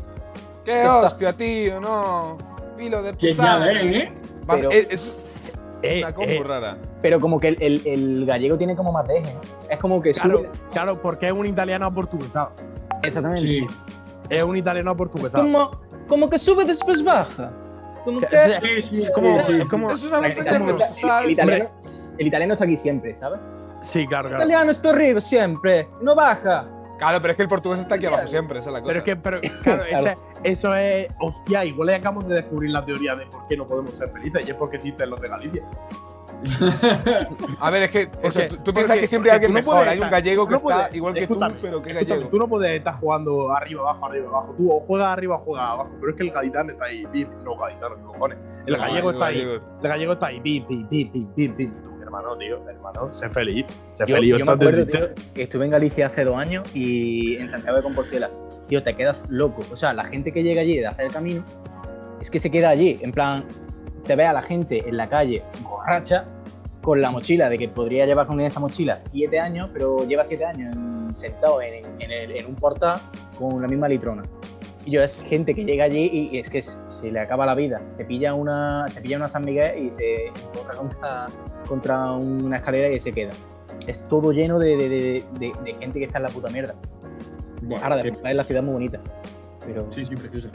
[SPEAKER 1] ¡Qué hostia, tío! No. Filo de
[SPEAKER 4] Que ya
[SPEAKER 1] puta.
[SPEAKER 4] ven, ¿eh?
[SPEAKER 1] Vas-
[SPEAKER 5] Pero-
[SPEAKER 1] es, es
[SPEAKER 3] Eh,
[SPEAKER 1] una cosa
[SPEAKER 3] eh,
[SPEAKER 1] rara.
[SPEAKER 5] Pero como que el, el- el gallego tiene como más deje, ¿no? Es como que
[SPEAKER 3] claro,
[SPEAKER 5] sube.
[SPEAKER 3] claro, porque es un italiano aportuguesado.
[SPEAKER 5] Exactamente.
[SPEAKER 4] Sí.
[SPEAKER 3] Es un italiano
[SPEAKER 5] Es
[SPEAKER 3] aportuguesado.
[SPEAKER 5] como, como que sube después baja. Como
[SPEAKER 3] Que-
[SPEAKER 4] Sí, sí,
[SPEAKER 3] Es como,
[SPEAKER 4] sí, sí.
[SPEAKER 3] es como-
[SPEAKER 1] Es una
[SPEAKER 5] El,
[SPEAKER 1] montaña
[SPEAKER 5] el-
[SPEAKER 1] rusa,
[SPEAKER 5] el-
[SPEAKER 1] ¿sabes?
[SPEAKER 5] el italiano, el italiano está aquí siempre, ¿sabes?
[SPEAKER 3] Sí, claro,
[SPEAKER 5] El
[SPEAKER 3] claro.
[SPEAKER 5] italiano está arriba siempre, no baja.
[SPEAKER 1] Claro, pero es que el portugués está aquí abajo siempre, esa es la cosa.
[SPEAKER 3] Pero es que, pero, claro, eso es. Hostia, igual acabamos de descubrir la teoría de por qué no podemos ser felices y es porque existen los de Galicia.
[SPEAKER 1] A ver, es que eso, tú, tú
[SPEAKER 3] Porque-
[SPEAKER 1] piensas que siempre hay alguien
[SPEAKER 3] no
[SPEAKER 1] mejor.
[SPEAKER 3] puedes
[SPEAKER 1] Hay un
[SPEAKER 3] estar-
[SPEAKER 1] gallego que
[SPEAKER 3] no
[SPEAKER 1] está
[SPEAKER 3] puedes-
[SPEAKER 1] igual que tú, pero que gallego.
[SPEAKER 3] tú no puedes estar jugando arriba, abajo, arriba, abajo. Tú o juegas arriba o juegas abajo. Pero es que el gaditano está ahí. pim, No, gaditano, ¿qué cojones? El
[SPEAKER 1] No,
[SPEAKER 3] gallego está ahí.
[SPEAKER 1] gallego.
[SPEAKER 3] El gallego está ahí. Pim, pim, pim, pim, pim, pim. Hermano, tío, hermano, sé feliz. Sé
[SPEAKER 5] Yo,
[SPEAKER 3] feliz.
[SPEAKER 5] yo me acuerdo, tío, que estuve en Galicia hace dos años y en Santiago de Compostela. Tío, te quedas loco. O sea, la gente que llega allí de hacer el camino es que se queda allí. En plan, te ve a la gente en la calle borracha con la mochila de que podría llevar con esa mochila siete años, pero lleva siete años en- sentado en, en el- en un portal con la misma litrona. Y yo es gente que llega allí y, y es que se le acaba la vida. Se pilla una, se pilla una San Miguel y se encontra contra, contra una escalera y se queda. Es todo lleno de, de- de- de- de gente que está en la puta mierda. Ahora, es la ciudad muy bonita. Pero
[SPEAKER 4] Sí, sí, preciosa.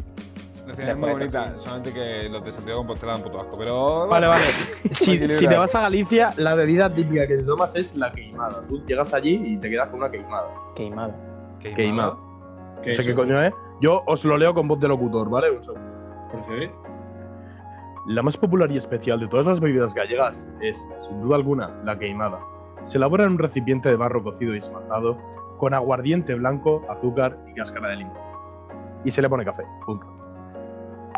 [SPEAKER 1] La ciudad es muy bonita, solamente que los de Santiago Compostela dan puto asco. Pero.
[SPEAKER 3] Vale, vale. Si, te vas a Galicia, la bebida típica que te tomas es la queimada. Tú llegas allí y te quedas con una queimada.
[SPEAKER 5] queimado.
[SPEAKER 3] Queimada.
[SPEAKER 4] ¿Qué
[SPEAKER 3] No sé qué coño es. Yo os lo leo con voz de locutor, ¿vale? Un segundo. La más popular y especial de todas las bebidas gallegas es, sin duda alguna, la queimada. Se elabora en un recipiente de barro cocido y esmaltado, con aguardiente blanco, azúcar y cáscara de limón. Y se le pone café. Punto.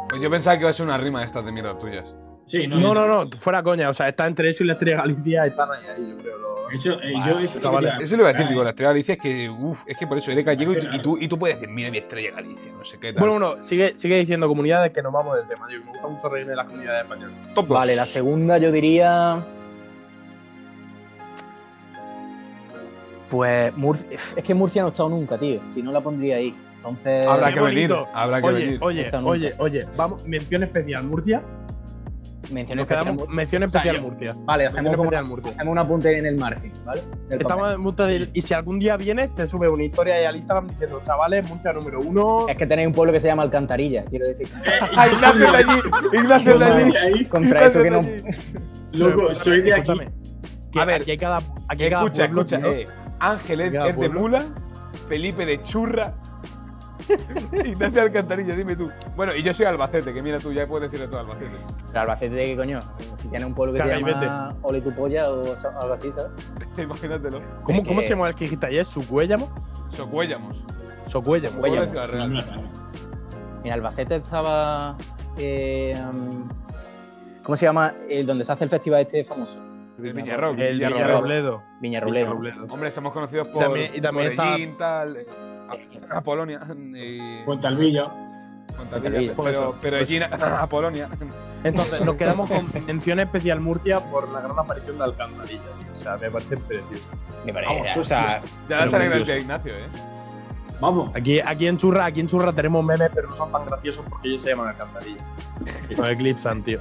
[SPEAKER 1] Pues yo pensaba que iba a ser una rima de estas de mierda tuyas.
[SPEAKER 4] Sí, no,
[SPEAKER 3] No, no, no, fuera coña. O sea, está entre eso y la estrella de Galicia, están ahí, ahí, yo creo. lo-
[SPEAKER 4] De hecho, eh, yo eso
[SPEAKER 1] le iba a decir, digo, la estrella de Galicia es que, uff, es que por eso eres gallego y tú, y tú, y tú puedes decir, mira mi estrella de Galicia, no sé qué tal.
[SPEAKER 3] Bueno, bueno, sigue, sigue diciendo comunidades que nos vamos del tema. Yo, me gusta mucho reírme de las comunidades españolas.
[SPEAKER 1] Top dos.
[SPEAKER 5] Vale, la segunda yo diría. Pues Mur- es que Murcia no he estado nunca, tío. Si no la pondría ahí. Entonces.
[SPEAKER 1] Habrá que venir, habrá que
[SPEAKER 3] Oye,
[SPEAKER 1] venir.
[SPEAKER 3] oye, oye, oye, vamos, mención especial Murcia. Quedamos, mención
[SPEAKER 5] O sea,
[SPEAKER 3] especial
[SPEAKER 5] yo-
[SPEAKER 3] Murcia.
[SPEAKER 5] Vale, hacemos, como
[SPEAKER 3] especial Murcia.
[SPEAKER 5] hacemos un apunte en el margen, ¿vale? Del
[SPEAKER 3] Estamos
[SPEAKER 5] papel.
[SPEAKER 3] en Murcia y si algún día vienes, te sube una historia ahí al Instagram diciendo, chavales, Murcia número uno.
[SPEAKER 5] Es que tenéis un pueblo que se llama Alcantarilla, quiero decir.
[SPEAKER 1] ¡Ah, Ignacio de allí! ¡Ignacio de allí!
[SPEAKER 5] Contra eso que no.
[SPEAKER 4] loco, soy de aquí.
[SPEAKER 1] A ver,
[SPEAKER 3] aquí hay cada, aquí hay cada
[SPEAKER 1] Escucha,
[SPEAKER 3] pueblo,
[SPEAKER 1] escucha, eh. Ángel es, de. Mula, Felipe de Churra, Ignacio Alcantarilla, dime tú. Bueno, y yo soy Albacete, que mira tú, ya puedes decirle todo Albacete.
[SPEAKER 5] Pero Albacete, ¿qué coño? Si tiene un pueblo que se llama Ole tu polla o algo así, ¿sabes?
[SPEAKER 1] Imagínatelo.
[SPEAKER 3] ¿Cómo,
[SPEAKER 5] es
[SPEAKER 3] ¿Cómo se llama el que dijiste ayer? ¿Sucuéllamo?
[SPEAKER 1] Socuéllamos. De
[SPEAKER 5] Socuéllamos.
[SPEAKER 4] No.
[SPEAKER 5] Mira, Albacete estaba. eh, ¿Cómo se llama? El donde se hace el festival este famoso.
[SPEAKER 1] El Villarroc.
[SPEAKER 3] El. Villarrobledo. Villarrobledo.
[SPEAKER 1] Hombre, somos conocidos por
[SPEAKER 3] también- y también está-
[SPEAKER 1] Medellín, tal, eh, a, a Polonia y
[SPEAKER 4] Puente Alvilla.
[SPEAKER 1] Fontalvilla,
[SPEAKER 3] Pues
[SPEAKER 1] pero, pero allí a Polonia.
[SPEAKER 3] Entonces, nos quedamos con mención especial Murcia por la gran aparición de Alcantarilla. O sea, me parece precioso.
[SPEAKER 5] Me parece.
[SPEAKER 4] Vamos,
[SPEAKER 5] o sea,
[SPEAKER 1] Ya la sale gracia Ignacio, eh.
[SPEAKER 4] Vamos.
[SPEAKER 3] Aquí, aquí, en Churra, aquí en Churra tenemos memes, pero no son tan graciosos porque ellos se llaman Alcantarilla. Nos eclipsan, tío.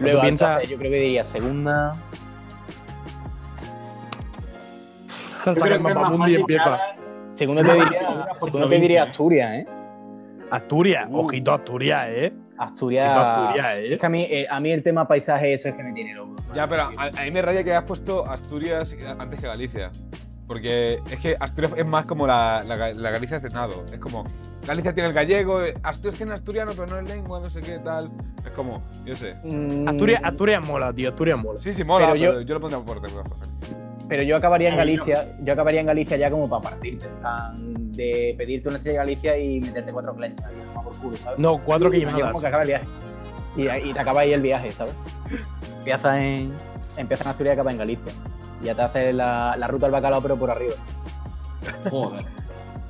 [SPEAKER 5] luego
[SPEAKER 3] piensa-
[SPEAKER 5] entonces, yo creo que diría segunda.
[SPEAKER 4] Yo creo
[SPEAKER 3] el
[SPEAKER 4] que es más
[SPEAKER 3] y
[SPEAKER 4] fácil
[SPEAKER 3] empieza.
[SPEAKER 5] Segunda te diría, te diría
[SPEAKER 4] provincia.
[SPEAKER 5] Asturias, ¿eh?
[SPEAKER 3] Asturias,
[SPEAKER 1] Uh.
[SPEAKER 3] ojito Asturias, eh.
[SPEAKER 5] Asturias.
[SPEAKER 3] Asturias, ¿eh?
[SPEAKER 5] Es que a mí, eh, a mí el tema paisaje, eso es que me tiene loco.
[SPEAKER 1] Ya, pero a, a mí me raya que hayas puesto Asturias antes que Galicia. Porque es que Asturias es más como la, la, Ga- la Galicia de Senado. Es como, Galicia tiene el gallego, Asturias tiene asturiano, pero no es lengua, no sé qué, tal. Es como, yo sé.
[SPEAKER 5] Mm,
[SPEAKER 3] Asturias, Asturias mola, tío. Asturias mola.
[SPEAKER 1] Sí, sí, mola,
[SPEAKER 5] Pero
[SPEAKER 1] pero
[SPEAKER 5] yo-
[SPEAKER 1] yo, lo pondría por debajo.
[SPEAKER 5] Pero yo acabaría en. Galicia, yo acabaría en Galicia ya como para partirte, de pedirte una estrella de Galicia y meterte cuatro clenchas ahí, a tomar por culo, ¿sabes?
[SPEAKER 3] No, cuatro queimadas.
[SPEAKER 5] como que acaba el viaje. Y, y te acaba ahí el viaje, ¿sabes? Empieza en, empieza en Asturias y acaba en Galicia. Y ya te haces la, la ruta al bacalao, pero por arriba.
[SPEAKER 4] Joder.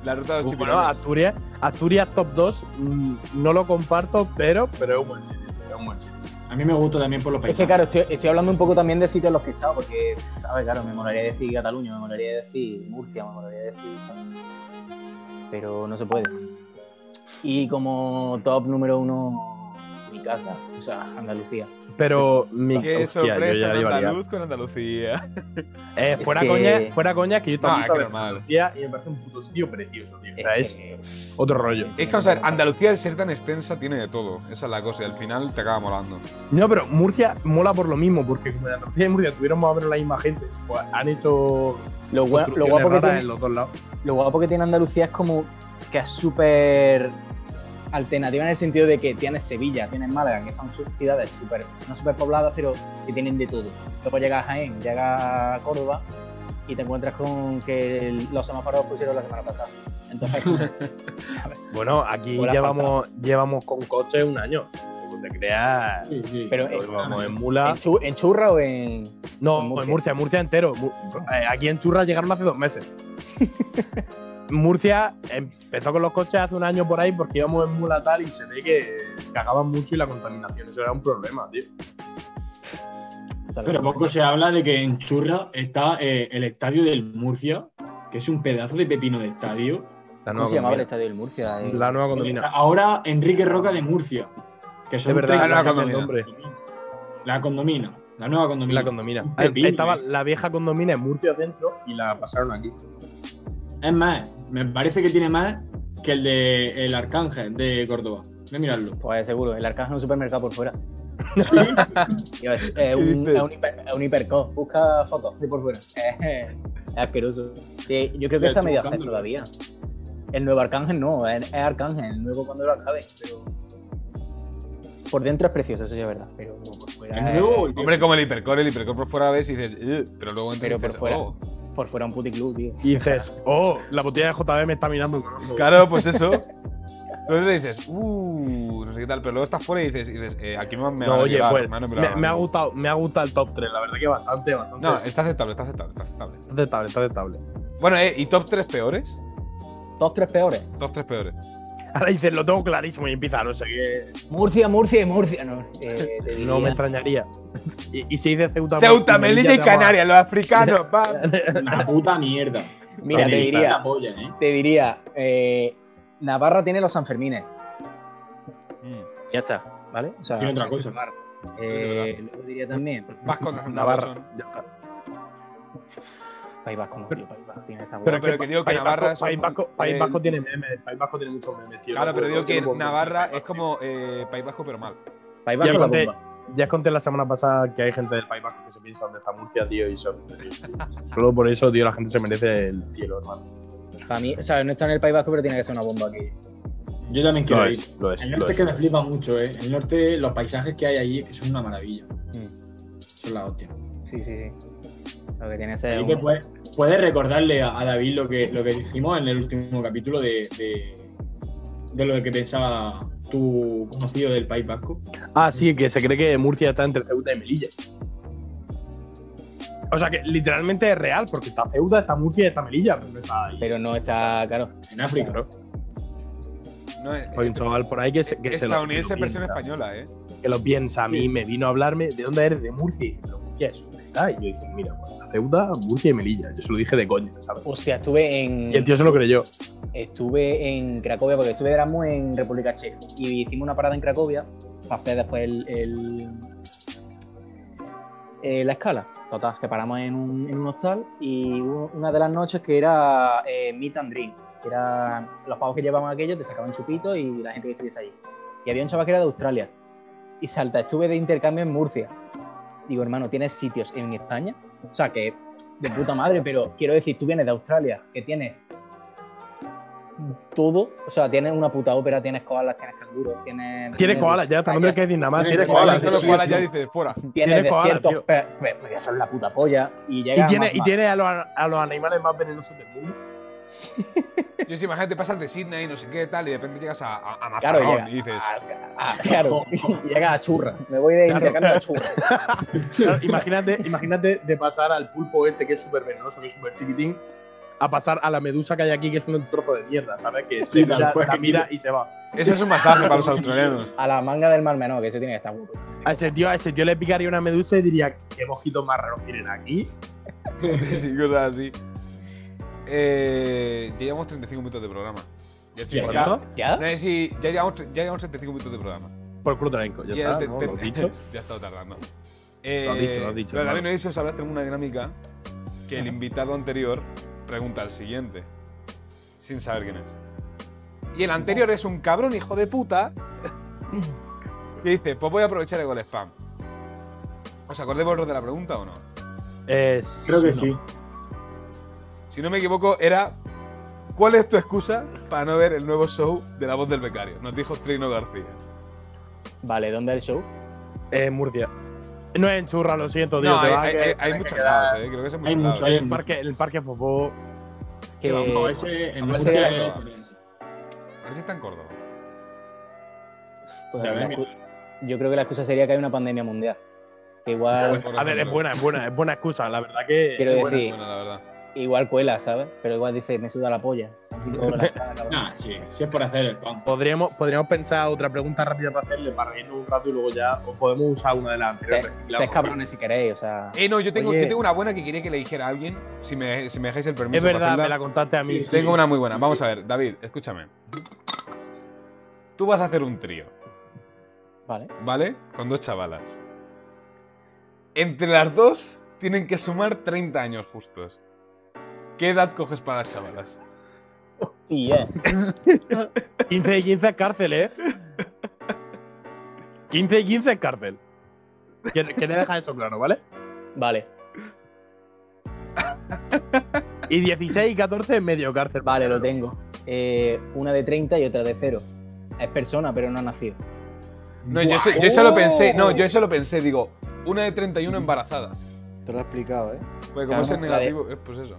[SPEAKER 1] La ruta de los
[SPEAKER 3] Bueno,
[SPEAKER 1] chipirones.
[SPEAKER 3] Asturias, Asturias top 2, mm, no lo comparto, pero, pero es un buen sitio. Es un buen sitio.
[SPEAKER 4] A mí me gusta también por los
[SPEAKER 5] Es que claro, estoy, estoy hablando un poco también de sitios en los que he estado, porque, a ver, claro, me molaría decir Cataluña, me molaría decir Murcia, me molaría decir, ¿sabes? Pero no se puede. Y como top número uno, mi casa, o sea, Andalucía.
[SPEAKER 3] Pero mi
[SPEAKER 1] Qué
[SPEAKER 3] hostia, yo
[SPEAKER 1] sorpresa en andaluz con Andalucía.
[SPEAKER 3] Eh,
[SPEAKER 5] Es
[SPEAKER 3] fuera,
[SPEAKER 5] que-
[SPEAKER 3] coña, fuera coña, que yo
[SPEAKER 1] No,
[SPEAKER 3] también
[SPEAKER 1] es que
[SPEAKER 3] sabes
[SPEAKER 1] normal.
[SPEAKER 3] Andalucía y me parece un puto sitio precioso, tío. O sea, es otro rollo.
[SPEAKER 1] Es que, vamos a ver, Andalucía al ser tan extensa tiene de todo. Esa es la cosa y al final te acaba molando.
[SPEAKER 3] No, pero Murcia mola por lo mismo, porque como en Andalucía y Murcia tuvieron más o menos la misma gente, pues han hecho
[SPEAKER 5] Lo, gua- lo
[SPEAKER 3] construcciones
[SPEAKER 5] guapo que tiene,
[SPEAKER 3] en los dos lados.
[SPEAKER 5] lo guapo que tiene Andalucía es como que es súper alternativa en el sentido de que tienes Sevilla, tienes Málaga, que son ciudades súper, no súper pobladas, pero que tienen de todo. Luego llegas a Jaén, llegas a Córdoba y te encuentras con que el- los semáforos pusieron la semana pasada. Entonces,
[SPEAKER 3] Bueno, aquí llevamos, llevamos con coche un año. Como te creas.
[SPEAKER 4] Sí, sí.
[SPEAKER 5] pero
[SPEAKER 3] Vamos en mula.
[SPEAKER 5] ¿en, chu- en churra o en...?
[SPEAKER 3] No,
[SPEAKER 5] en Murcia.
[SPEAKER 3] en Murcia, en Murcia entero. Eh, Aquí en Churras llegaron hace dos meses. Murcia empezó con los coches hace un año por ahí porque íbamos en mula tal y se ve que cagaban mucho y la contaminación. Eso era un problema, tío.
[SPEAKER 4] Pero poco se habla de que en Churra está eh, el estadio del Murcia, que es un pedazo de pepino de estadio.
[SPEAKER 3] La
[SPEAKER 5] ¿Cómo
[SPEAKER 3] nueva
[SPEAKER 5] se llamaba el
[SPEAKER 3] condomina.
[SPEAKER 5] estadio del Murcia? Eh,
[SPEAKER 3] La nueva condomina.
[SPEAKER 4] Ahora Enrique Roca de Murcia. Que son
[SPEAKER 3] Es verdad,
[SPEAKER 1] la nueva condomina.
[SPEAKER 3] nombre.
[SPEAKER 4] La condomina. La nueva condomina.
[SPEAKER 3] La condomina.
[SPEAKER 4] Pepino,
[SPEAKER 3] Estaba
[SPEAKER 4] eh.
[SPEAKER 3] la vieja condomina en Murcia centro y la pasaron aquí.
[SPEAKER 4] Es más, me parece que tiene más que el de el Arcángel de Córdoba. Voy a mirarlo.
[SPEAKER 5] Pues seguro, el Arcángel es un supermercado por fuera. Es, es un, es un hiper, es un hiperco. Busca fotos de por fuera. Es, es asqueroso. Sí, yo creo que está medio hacer todavía. El nuevo Arcángel no, es, es Arcángel, el nuevo cuando lo acabe. Pero por dentro es precioso, eso sí es verdad. Pero por fuera, es-
[SPEAKER 4] nuevo,
[SPEAKER 1] Hombre, como el hipercore, el hipercore por fuera ves y dices, pero luego entras
[SPEAKER 5] Pero por fuera.
[SPEAKER 1] "Oh".
[SPEAKER 5] Por fuera un puticlub, tío.
[SPEAKER 3] Y dices, oh, la botella de JB me está mirando.
[SPEAKER 1] Claro, pues eso. Entonces le dices, uh, no sé qué tal, pero luego estás fuera y dices, y dices eh, aquí me, me
[SPEAKER 3] No,
[SPEAKER 1] van a
[SPEAKER 3] oye,
[SPEAKER 1] llevar,
[SPEAKER 3] pues
[SPEAKER 1] hermano, me
[SPEAKER 3] me,
[SPEAKER 1] lo van a
[SPEAKER 3] me ha
[SPEAKER 1] llevar".
[SPEAKER 3] gustado, me ha gustado el top 3, la verdad que bastante, bastante.
[SPEAKER 1] No, está aceptable, está aceptable, está aceptable.
[SPEAKER 3] está aceptable, está aceptable.
[SPEAKER 1] Bueno, eh, ¿y top 3 peores?
[SPEAKER 5] Dos, tres peores.
[SPEAKER 1] Top 3 peores.
[SPEAKER 3] Ahora dices, lo tengo clarísimo y empieza, no sé qué.
[SPEAKER 5] Murcia, Murcia y Murcia. No, eh,
[SPEAKER 3] No me extrañaría. Y, y si dice Ceuta,
[SPEAKER 1] Ceuta, Melilla y Canarias, los africanos, va.
[SPEAKER 4] Una puta mierda.
[SPEAKER 5] Mira, te diría,
[SPEAKER 4] polla, ¿eh?
[SPEAKER 5] te diría, eh, Navarra tiene los Sanfermines.
[SPEAKER 1] Mm.
[SPEAKER 5] Ya está, ¿vale? O sea,
[SPEAKER 4] Tiene otra cosa.
[SPEAKER 5] Eh, luego diría también,
[SPEAKER 1] de Santa
[SPEAKER 3] Navarra.
[SPEAKER 1] Rosa.
[SPEAKER 3] Ya está.
[SPEAKER 5] País Vasco, no, tío, País Vasco tiene esta
[SPEAKER 1] Pero- pero que digo que
[SPEAKER 3] País
[SPEAKER 1] Navarra
[SPEAKER 3] Vasco, País Vasco, País
[SPEAKER 1] eh,
[SPEAKER 3] Vasco tiene memes, País Vasco tiene muchos memes, tío.
[SPEAKER 1] Claro, pero digo que. Navarra es como eh, País Vasco, pero mal.
[SPEAKER 5] País
[SPEAKER 3] Ya
[SPEAKER 5] Vasco la
[SPEAKER 3] conté,
[SPEAKER 5] bomba.
[SPEAKER 3] ya conté la semana pasada que hay gente del País Vasco que se piensa dónde está Murcia, tío, y son. Solo por eso, tío, la gente se merece el cielo, hermano.
[SPEAKER 5] Para mí, o sea, no está en el País Vasco, pero tiene que ser una bomba aquí.
[SPEAKER 4] Yo también quiero
[SPEAKER 3] Lo
[SPEAKER 4] ir.
[SPEAKER 3] es, lo es.
[SPEAKER 4] El norte
[SPEAKER 3] es.
[SPEAKER 4] es que me flipa mucho, ¿eh? El norte, los paisajes que hay allí, que son una maravilla.
[SPEAKER 5] Mm.
[SPEAKER 4] Son la hostia.
[SPEAKER 5] Sí, sí, sí. Lo que tiene un-
[SPEAKER 4] que puedes, puedes recordarle a, a David lo que, lo que dijimos en el último capítulo de, de, de lo que pensaba tu conocido del País Vasco.
[SPEAKER 3] Ah, sí, que se cree que Murcia está entre Ceuta y Melilla. O sea que literalmente es real, porque está Ceuta, está Murcia y está Melilla, pero no está ahí.
[SPEAKER 5] Pero no está, claro.
[SPEAKER 4] En África.
[SPEAKER 3] Claro.
[SPEAKER 1] No, es,
[SPEAKER 3] Hay un chaval por ahí que se, que se lo,
[SPEAKER 1] estadounidense
[SPEAKER 3] lo
[SPEAKER 1] versión española, ¿eh?
[SPEAKER 3] que lo piensa a mí,
[SPEAKER 4] Sí.
[SPEAKER 3] me vino a hablarme de dónde eres, de Murcia, y es. Y yo dije, mira, pues está Ceuta, Murcia y Melilla. Yo se lo dije de coña, ¿sabes?
[SPEAKER 5] Hostia, estuve en.
[SPEAKER 3] Y el tío se lo creyó.
[SPEAKER 5] Estuve en Cracovia, porque estuve Erasmus en República Checa. Y hicimos una parada en Cracovia para hacer después el, el- eh, la escala. Total, que paramos en un, en un hostal y una de las noches que era eh, Meet and Drink. Que era los pavos que llevaban aquello, te sacaban chupitos y la gente que estuviese allí. y había un chaval que era de Australia. Y salta, estuve de intercambio en Murcia. Digo, hermano, ¿tienes sitios en España? O sea, que de puta madre, pero quiero decir, tú vienes de Australia, que tienes todo, o sea, tienes una puta ópera, tienes koalas, tienes canguros, tienes...
[SPEAKER 3] Tiene koalas, ya, también hay que decir nada más.
[SPEAKER 4] Tiene
[SPEAKER 3] Tiene
[SPEAKER 4] koalas,
[SPEAKER 3] koalas.
[SPEAKER 2] Sí,
[SPEAKER 1] cuales ya dices, fuera.
[SPEAKER 5] Tienes
[SPEAKER 3] Tiene koalas,
[SPEAKER 5] desiertos,
[SPEAKER 3] tío.
[SPEAKER 5] pues, pues, pues eso es la puta polla. Y,
[SPEAKER 3] Y
[SPEAKER 5] llega
[SPEAKER 3] tiene,
[SPEAKER 5] más-
[SPEAKER 3] y
[SPEAKER 5] más.
[SPEAKER 3] tiene a los, a los animales más venenosos del mundo.
[SPEAKER 1] Yo sí, imagínate, pasas de Sydney, no sé qué tal, y de repente llegas a, a, a
[SPEAKER 5] Claro, llega,
[SPEAKER 1] y dices,
[SPEAKER 5] a- a- claro, y llega a churra. Me voy de
[SPEAKER 3] Claro.
[SPEAKER 5] intercambio a churra.
[SPEAKER 3] Claro, imagínate, imagínate de pasar al pulpo este que es súper venenoso, que es súper chiquitín, a pasar a la medusa que hay aquí, que es un trozo de mierda, ¿sabes? Que se mira,
[SPEAKER 4] cual.
[SPEAKER 3] la mira y se va.
[SPEAKER 1] eso es un masaje para los australianos.
[SPEAKER 5] A la manga del mar menor, que eso tiene que estar guapo.
[SPEAKER 3] A ese tío, a ese tío le picaría una medusa y diría, ¿qué mojitos más raros tienen aquí?
[SPEAKER 1] sí, cosas así. Eh, ya llevamos 35 minutos de programa. Ya, ya-.
[SPEAKER 5] ¿Ya?
[SPEAKER 1] no sé si ya llevamos, ya llevamos 35 minutos de programa.
[SPEAKER 3] Por culo tranco, ya
[SPEAKER 1] Ya
[SPEAKER 3] está,
[SPEAKER 1] te-
[SPEAKER 3] ¿no?
[SPEAKER 1] te-
[SPEAKER 3] Lo he dicho.
[SPEAKER 1] ya he estado tardando. Eh,
[SPEAKER 3] Lo has dicho, lo has dicho,
[SPEAKER 1] Pero también no he dicho, sabrás, tengo una dinámica que el invitado anterior pregunta al siguiente, sin saber quién es. Y el anterior es un cabrón hijo de puta que dice, pues voy a aprovechar el gol spam. ¿Os acordáis vosotros de la pregunta o no?
[SPEAKER 3] Eh,
[SPEAKER 4] Creo que
[SPEAKER 3] no.
[SPEAKER 4] sí.
[SPEAKER 1] Si no me equivoco, era ¿Cuál es tu excusa para no ver el nuevo show de La Voz del Becario? Nos dijo Trino García.
[SPEAKER 5] Vale, ¿dónde es el show?
[SPEAKER 3] Eh, en Murcia. No es en Churra, lo siento, tío.
[SPEAKER 1] No, hay, hay-
[SPEAKER 3] que-
[SPEAKER 1] hay- hay muchos lados, eh. Creo que es en
[SPEAKER 4] Hay
[SPEAKER 1] muchos
[SPEAKER 4] mucho,
[SPEAKER 1] lados.
[SPEAKER 4] hay
[SPEAKER 3] En el parque, en el parque Popó.
[SPEAKER 5] Que,
[SPEAKER 4] no, ese en
[SPEAKER 5] ¿cuál
[SPEAKER 4] Murcia es.
[SPEAKER 1] A ver si está en Córdoba.
[SPEAKER 5] pues, excu- yo creo que la excusa sería que hay una pandemia mundial. Que igual,
[SPEAKER 3] A ver, es buena, es buena, es buena excusa. La verdad que.
[SPEAKER 5] Quiero
[SPEAKER 3] es
[SPEAKER 5] decir-
[SPEAKER 3] buena.
[SPEAKER 5] Sí.
[SPEAKER 1] Bueno, la verdad.
[SPEAKER 5] Igual cuela, ¿sabes? Pero igual dice, me suda la polla.
[SPEAKER 4] Nah, sí, sí es por hacer el pan.
[SPEAKER 3] Podríamos, podríamos pensar otra pregunta rápida para hacerle para reírnos un rato y luego ya. O podemos usar una de las
[SPEAKER 5] Se-
[SPEAKER 3] anteriores.
[SPEAKER 5] Seis cabrones si queréis, o sea.
[SPEAKER 1] Eh, no, yo tengo,
[SPEAKER 2] Oye.
[SPEAKER 1] yo tengo una buena que quería que le dijera a alguien, si me, si me dejáis el permiso.
[SPEAKER 3] Es verdad, me la contaste a mí.
[SPEAKER 4] Sí,
[SPEAKER 3] sí,
[SPEAKER 1] Tengo
[SPEAKER 3] sí,
[SPEAKER 1] una muy buena.
[SPEAKER 3] sí.
[SPEAKER 1] Vamos a ver, David, escúchame. Tú vas a hacer un trío,
[SPEAKER 5] Vale.
[SPEAKER 1] ¿vale? Con dos chavalas. Entre las dos tienen que sumar 30 años justos. ¿Qué edad coges para las chavalas?
[SPEAKER 5] Eh.
[SPEAKER 3] 15 y 15 es cárcel, ¿eh? 15 y 15 es cárcel. Que, que te deja eso claro, ¿vale?
[SPEAKER 5] Vale.
[SPEAKER 3] Y 16 y 14 es medio cárcel.
[SPEAKER 5] Vale, lo tengo. Eh, una de 30 y otra de 0. Es persona, pero no ha nacido.
[SPEAKER 1] No, yo, eso, yo eso lo pensé. No, yo eso lo pensé. Digo, una de 31 embarazada.
[SPEAKER 2] Te lo he explicado, ¿eh?
[SPEAKER 1] Porque como
[SPEAKER 5] Claro,
[SPEAKER 1] es el
[SPEAKER 5] la de-
[SPEAKER 1] negativo, es pues eso.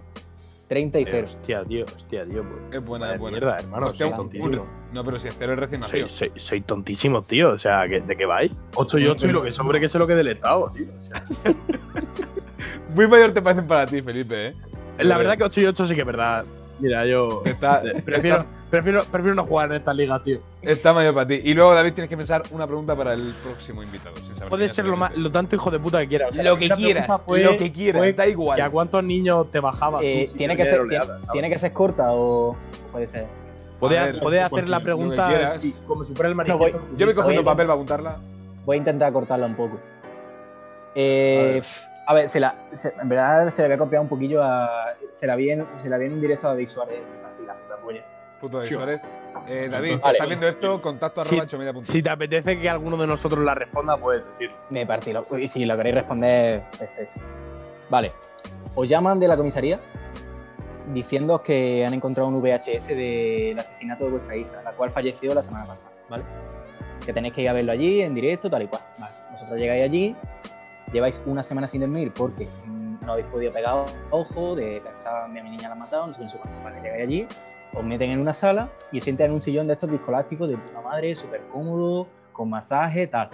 [SPEAKER 5] 30 y
[SPEAKER 3] Eh,
[SPEAKER 5] 0.
[SPEAKER 3] Hostia, tío, hostia, tío. pues.
[SPEAKER 1] Es buena, buena.
[SPEAKER 3] mierda, hermano,
[SPEAKER 1] Hostia,
[SPEAKER 3] soy tontísimo.
[SPEAKER 1] no, pero si es cero es recién
[SPEAKER 3] Soy,
[SPEAKER 1] nacido.
[SPEAKER 3] soy, soy tontísimo, tío. O sea, ¿que- ¿de qué vais? 8 y 8 y lo que sobre que sé lo que del Estado, tío. O sea,
[SPEAKER 1] Muy mayor te parecen para ti, Felipe, ¿eh?
[SPEAKER 3] la verdad que 8 y 8 sí que es verdad. Mira, yo
[SPEAKER 1] Está,
[SPEAKER 3] prefiero,
[SPEAKER 1] está,
[SPEAKER 3] prefiero, prefiero no jugar en esta liga, tío.
[SPEAKER 1] está mayor para ti. Y luego, David, tienes que pensar una pregunta para el próximo invitado. sin
[SPEAKER 3] Puede ser lo, más, lo tanto hijo de puta que quieras. O sea,
[SPEAKER 1] Lo
[SPEAKER 3] la
[SPEAKER 1] que quieras,
[SPEAKER 3] fue-
[SPEAKER 1] lo que quieras,
[SPEAKER 3] fue
[SPEAKER 1] da igual.
[SPEAKER 3] ¿Y a cuántos niños te bajabas?
[SPEAKER 5] Eh,
[SPEAKER 3] si
[SPEAKER 5] ¿tiene, que ser, tiene,
[SPEAKER 3] oleadas, ¿sabes?
[SPEAKER 5] tiene que ser corta o puede ser?
[SPEAKER 3] Puedes
[SPEAKER 1] sí,
[SPEAKER 3] hacer la pregunta sí, como si fuera el
[SPEAKER 5] No, voy-
[SPEAKER 3] comunista.
[SPEAKER 1] Yo me cogiendo
[SPEAKER 5] Oye,
[SPEAKER 1] papel para apuntarla.
[SPEAKER 5] Voy a intentar cortarla un poco. Eh, a ver, se la, se- en verdad se la había copiado un poquillo a. Se la vi en, se la vi en un directo a David Suárez. y la puta
[SPEAKER 1] Puto de. Suárez. Eh, David, si
[SPEAKER 5] Vale.
[SPEAKER 1] estás viendo esto, contacto
[SPEAKER 3] Sí,
[SPEAKER 1] arroba hechomedia.es.
[SPEAKER 3] Si te apetece que alguno de nosotros la responda, puedes decir.
[SPEAKER 5] Me partí. lo- Y si lo queréis responder, perfecto. Vale. Os llaman de la comisaría diciendo que han encontrado un VHS del asesinato de vuestra hija, la cual falleció la semana pasada, ¿vale? Que tenéis que ir a verlo allí, en directo, tal y cual. Vale. Vosotros llegáis allí, lleváis una semana sin dormir porque no habéis podido pegar ojo de pensar, mi niña la han matado, no sé qué, no sé cuánto. Vale, llegáis allí, os meten en una sala y os sientan en un sillón de estos discolásticos de puta madre, súper cómodo, con masaje, tal.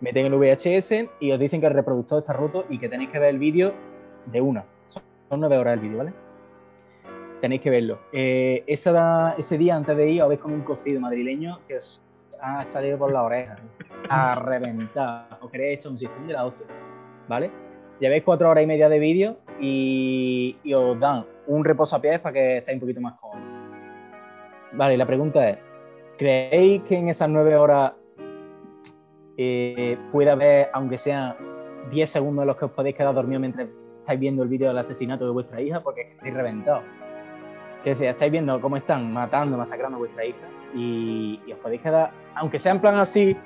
[SPEAKER 5] Meten el VHS y os dicen que el reproductor está roto y que tenéis que ver el vídeo de una. Son nueve horas el vídeo, ¿vale? Tenéis que verlo. Eh, esa- ese día antes de ir habéis comido un cocido madrileño que os ha salido por la oreja. A reventar. Os queréis echar un sistema de la hostia. ¿Vale? Lleváis cuatro horas y media de vídeo y os dan un reposapiés para que estéis un poquito más cómodos. Vale, la pregunta es: ¿creéis que en esas nueve horas eh, puede haber, aunque sean 10 segundos en los que os podéis quedar dormidos mientras estáis viendo el vídeo del asesinato de vuestra hija? Porque es que estáis reventados. Que decía, estáis viendo cómo están matando, masacrando a vuestra hija y, y os podéis quedar, aunque sea en plan así,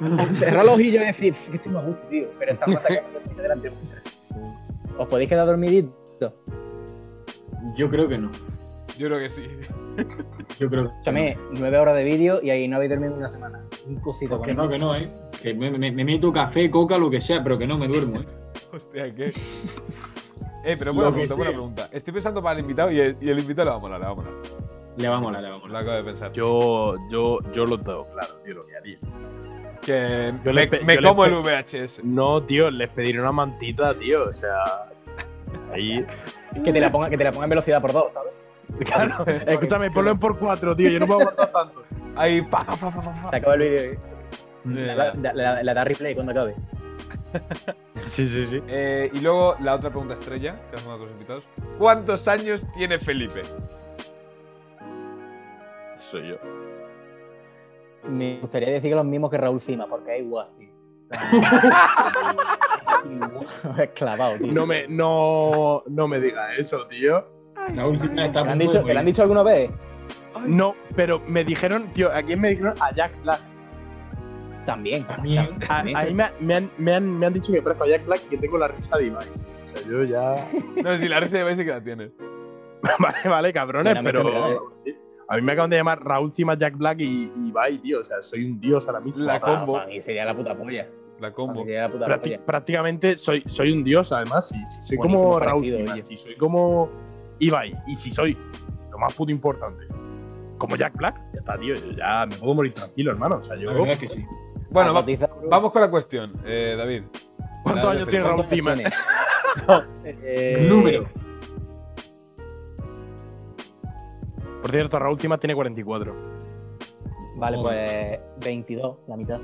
[SPEAKER 5] cerrar los ojillos y decir, "Pff, que estoy más gusto, tío, pero están masacrando delante vuestra. ¿Os podéis quedar dormiditos?
[SPEAKER 4] Yo creo que no.
[SPEAKER 1] Yo creo que sí.
[SPEAKER 4] Yo creo que
[SPEAKER 5] Escúchame, nueve horas de vídeo y ahí no habéis dormido una semana. Un cosito
[SPEAKER 4] Pues que no, que no, ¿eh? Que me, me- me meto café, coca, lo que sea, pero que no me duermo, ¿eh?
[SPEAKER 1] Hostia, ¿qué? Eh, pero buena
[SPEAKER 4] Lo
[SPEAKER 1] pregunta, buena pregunta. Estoy pensando para el invitado y el, y el invitado le va a molar, le va a molar.
[SPEAKER 4] Le va a molar, le va a
[SPEAKER 1] Lo
[SPEAKER 4] molar.
[SPEAKER 1] acabo de pensar.
[SPEAKER 3] Yo, yo, yo lo tengo claro, tío, lo que haría.
[SPEAKER 1] que
[SPEAKER 3] yo
[SPEAKER 1] me, como el VHS.
[SPEAKER 3] No, tío, les pediré una mantita, tío. O sea. Ahí.
[SPEAKER 5] Que te la ponga, que te la ponga en velocidad por dos, ¿sabes?
[SPEAKER 3] Claro. Escúchame, ponlo en por cuatro, tío. Yo no puedo aguantar tanto.
[SPEAKER 1] Ahí, pa, pa, pa, pa.
[SPEAKER 5] Se acaba el vídeo.
[SPEAKER 1] Ya,
[SPEAKER 5] La, la- la- la da replay cuando acabe.
[SPEAKER 3] Sí, sí, sí.
[SPEAKER 1] Eh, y luego la otra pregunta estrella que hacemos a los invitados. ¿Cuántos años tiene Felipe?
[SPEAKER 3] Soy yo.
[SPEAKER 5] Me gustaría decir que los mismos que Raúl Cima, porque es igual, tío. clavado, tío.
[SPEAKER 3] No me, no, no me digas eso, tío.
[SPEAKER 4] La última está a
[SPEAKER 5] ¿Te lo han dicho, ¿Te lo han dicho alguna vez?
[SPEAKER 3] No, pero me dijeron, tío, ¿a quién me dijeron? A Jack Black.
[SPEAKER 5] También.
[SPEAKER 4] También.
[SPEAKER 3] A-
[SPEAKER 5] También.
[SPEAKER 3] ahí me, me han, me, han, me han dicho que parezco a Jack Black y que tengo la risa de Ibai. O sea, yo ya.
[SPEAKER 1] No, si la risa de Vice que la tienes.
[SPEAKER 3] vale, vale, cabrones,
[SPEAKER 5] Bueno,
[SPEAKER 3] pero. sí. A mí me acaban de llamar Raúl Cima, Jack Black y, y Ibai, tío. O sea, soy un dios ahora mismo.
[SPEAKER 1] La combo.
[SPEAKER 5] Mí sería la puta polla.
[SPEAKER 1] La combo.
[SPEAKER 3] Prácti- prácticamente soy, soy un dios, además. Si, si soy
[SPEAKER 5] Buenísimo
[SPEAKER 3] como Raúl si soy como Ibai y si soy lo más puto importante, como Jack Black, ya está, tío. Yo ya me puedo morir tranquilo, hermano. O sea, yo.
[SPEAKER 4] Que sí.
[SPEAKER 1] Bueno, va- vamos con la cuestión, eh, David.
[SPEAKER 3] ¿Cuántos años tiene Raúl
[SPEAKER 5] tienes? Eh,
[SPEAKER 4] Número.
[SPEAKER 3] Por cierto, Raúl Cima tiene 44.
[SPEAKER 5] Vale,
[SPEAKER 1] Joder.
[SPEAKER 5] pues 22, la mitad.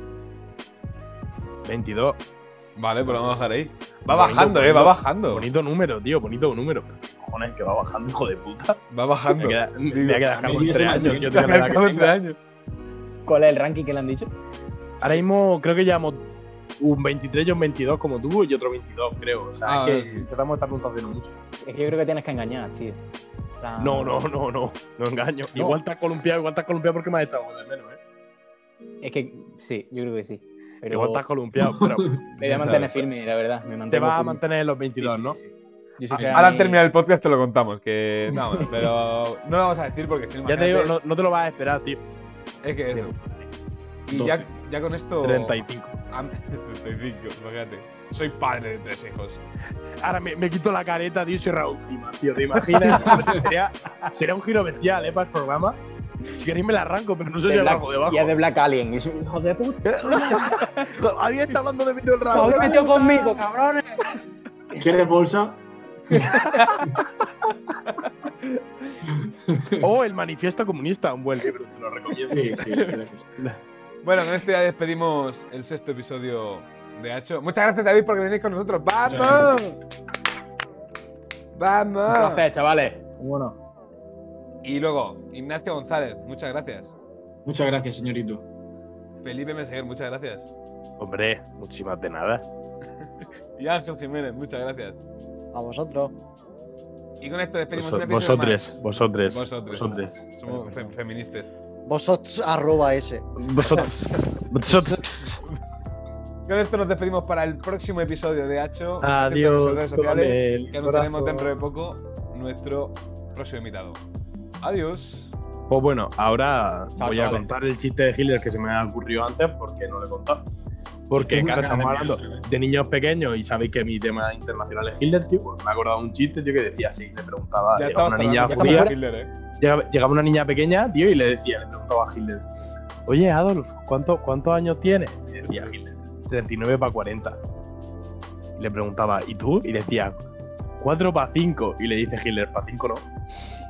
[SPEAKER 3] 22.
[SPEAKER 1] Vale, pues lo vamos a dejar ahí. Va
[SPEAKER 3] Bonito,
[SPEAKER 1] bajando, eh, va bajando.
[SPEAKER 3] Bonito número, tío, bonito número. Cojones, que va bajando, hijo de puta.
[SPEAKER 1] Va
[SPEAKER 3] Me
[SPEAKER 1] bajando.
[SPEAKER 3] queda, me
[SPEAKER 1] Digo,
[SPEAKER 3] voy a quedar
[SPEAKER 4] a
[SPEAKER 3] calvo
[SPEAKER 4] mí
[SPEAKER 3] en
[SPEAKER 4] ese
[SPEAKER 3] tres años. Yo tengo que tenga.
[SPEAKER 1] años.
[SPEAKER 5] ¿Cuál es el ranking que le han dicho?
[SPEAKER 3] Ahora mismo creo que llevamos un 23 y un 22 como tú y otro 22, creo. O sea,
[SPEAKER 1] Ah,
[SPEAKER 3] es que
[SPEAKER 1] sí.
[SPEAKER 3] empezamos a estar puntuaciones mucho.
[SPEAKER 5] Es que yo creo que tienes que engañar, tío.
[SPEAKER 3] No, no, no, no. No engaño.
[SPEAKER 5] No.
[SPEAKER 3] Igual te has columpiado, igual te has columpiado porque me has echado de menos, ¿eh?
[SPEAKER 5] Es que sí, yo creo que sí. Pero
[SPEAKER 3] Igual te has columpiado, pero
[SPEAKER 5] me voy a mantener firme, la verdad. Me
[SPEAKER 3] te vas a mantener en los
[SPEAKER 5] Sí,
[SPEAKER 3] 22,
[SPEAKER 5] sí,
[SPEAKER 3] ¿no?
[SPEAKER 5] sí,
[SPEAKER 1] Ah, Ahora al
[SPEAKER 5] mi-
[SPEAKER 1] terminar el podcast te lo contamos, que no, bueno, pero no lo vamos a decir porque si no,
[SPEAKER 3] Ya te digo, no, no te lo vas a esperar, tío.
[SPEAKER 1] es que eso. Y
[SPEAKER 3] 12.
[SPEAKER 1] ya, ya con esto
[SPEAKER 3] 35.
[SPEAKER 1] Ah, 35, imagínate. Soy padre de tres hijos.
[SPEAKER 3] Ahora me, me quito la careta, tío, y soy Raúl Cima, tío. ¿Te imaginas? sería, sería un giro bestial, ¿eh? Para el programa. Si queréis me la arranco, pero no sé
[SPEAKER 5] de
[SPEAKER 3] si
[SPEAKER 5] Black-
[SPEAKER 3] abajo, debajo.
[SPEAKER 5] Y es de Black Alien. Y es un hijo de puta.
[SPEAKER 3] Alguien está hablando de mí todo el rato.
[SPEAKER 5] ¡Os habéis metido conmigo, cabrones!
[SPEAKER 4] ¿Quieres bolsa?
[SPEAKER 3] O el manifiesto comunista, un buen libro, te lo recomiendo.
[SPEAKER 4] Sí, sí, sí.
[SPEAKER 1] Bueno, con esto ya despedimos el sexto episodio de Hacho. Muchas gracias, David, porque venís con nosotros. ¡Vamos!
[SPEAKER 5] Un
[SPEAKER 1] ¡Vamos!
[SPEAKER 5] placer, chavales. Bueno.
[SPEAKER 1] Y luego, Ignacio González, muchas gracias.
[SPEAKER 4] Muchas gracias, señorito.
[SPEAKER 1] Felipe Meseguer, muchas gracias.
[SPEAKER 3] Hombre, muchísimas de nada.
[SPEAKER 1] Y Ángel Jiménez, muchas gracias.
[SPEAKER 2] A vosotros.
[SPEAKER 1] Y con esto despedimos
[SPEAKER 3] Vos-
[SPEAKER 1] un episodio
[SPEAKER 3] vosotros,
[SPEAKER 1] más.
[SPEAKER 3] vosotros,
[SPEAKER 1] Vosotros.
[SPEAKER 3] vosotros,
[SPEAKER 1] Somos fe- feministas.
[SPEAKER 2] Vosotros arroba ese.
[SPEAKER 3] vosotros, vosotros.
[SPEAKER 1] Con esto nos despedimos para el próximo episodio de Hacho.
[SPEAKER 3] Adiós,
[SPEAKER 1] Atentos a nuestras redes sociales, que anunciaremos dentro de poco nuestro próximo invitado. Adiós.
[SPEAKER 3] Pues bueno, ahora
[SPEAKER 5] Chao,
[SPEAKER 3] voy a contar el chiste de Hitler que se me ha ocurrido antes porque no lo he contado. Porque, claro, estamos hablando de niños pequeños y sabéis que mi tema internacional es Hitler, tío. Pues me he acordado de un chiste, tío, que decía así: le preguntaba,
[SPEAKER 1] Ya
[SPEAKER 3] llegaba una niña judía,
[SPEAKER 1] Hitler, ¿eh?
[SPEAKER 3] llegaba, llegaba una niña pequeña, tío, y le decía, le preguntaba a Hitler: Oye, Adolf, ¿cuánto, ¿cuántos años tienes? Y decía Hitler: 39 para 40. Y le preguntaba, ¿y tú? Y le decía, 4 para 5. Y le dice Hitler: para 5 no.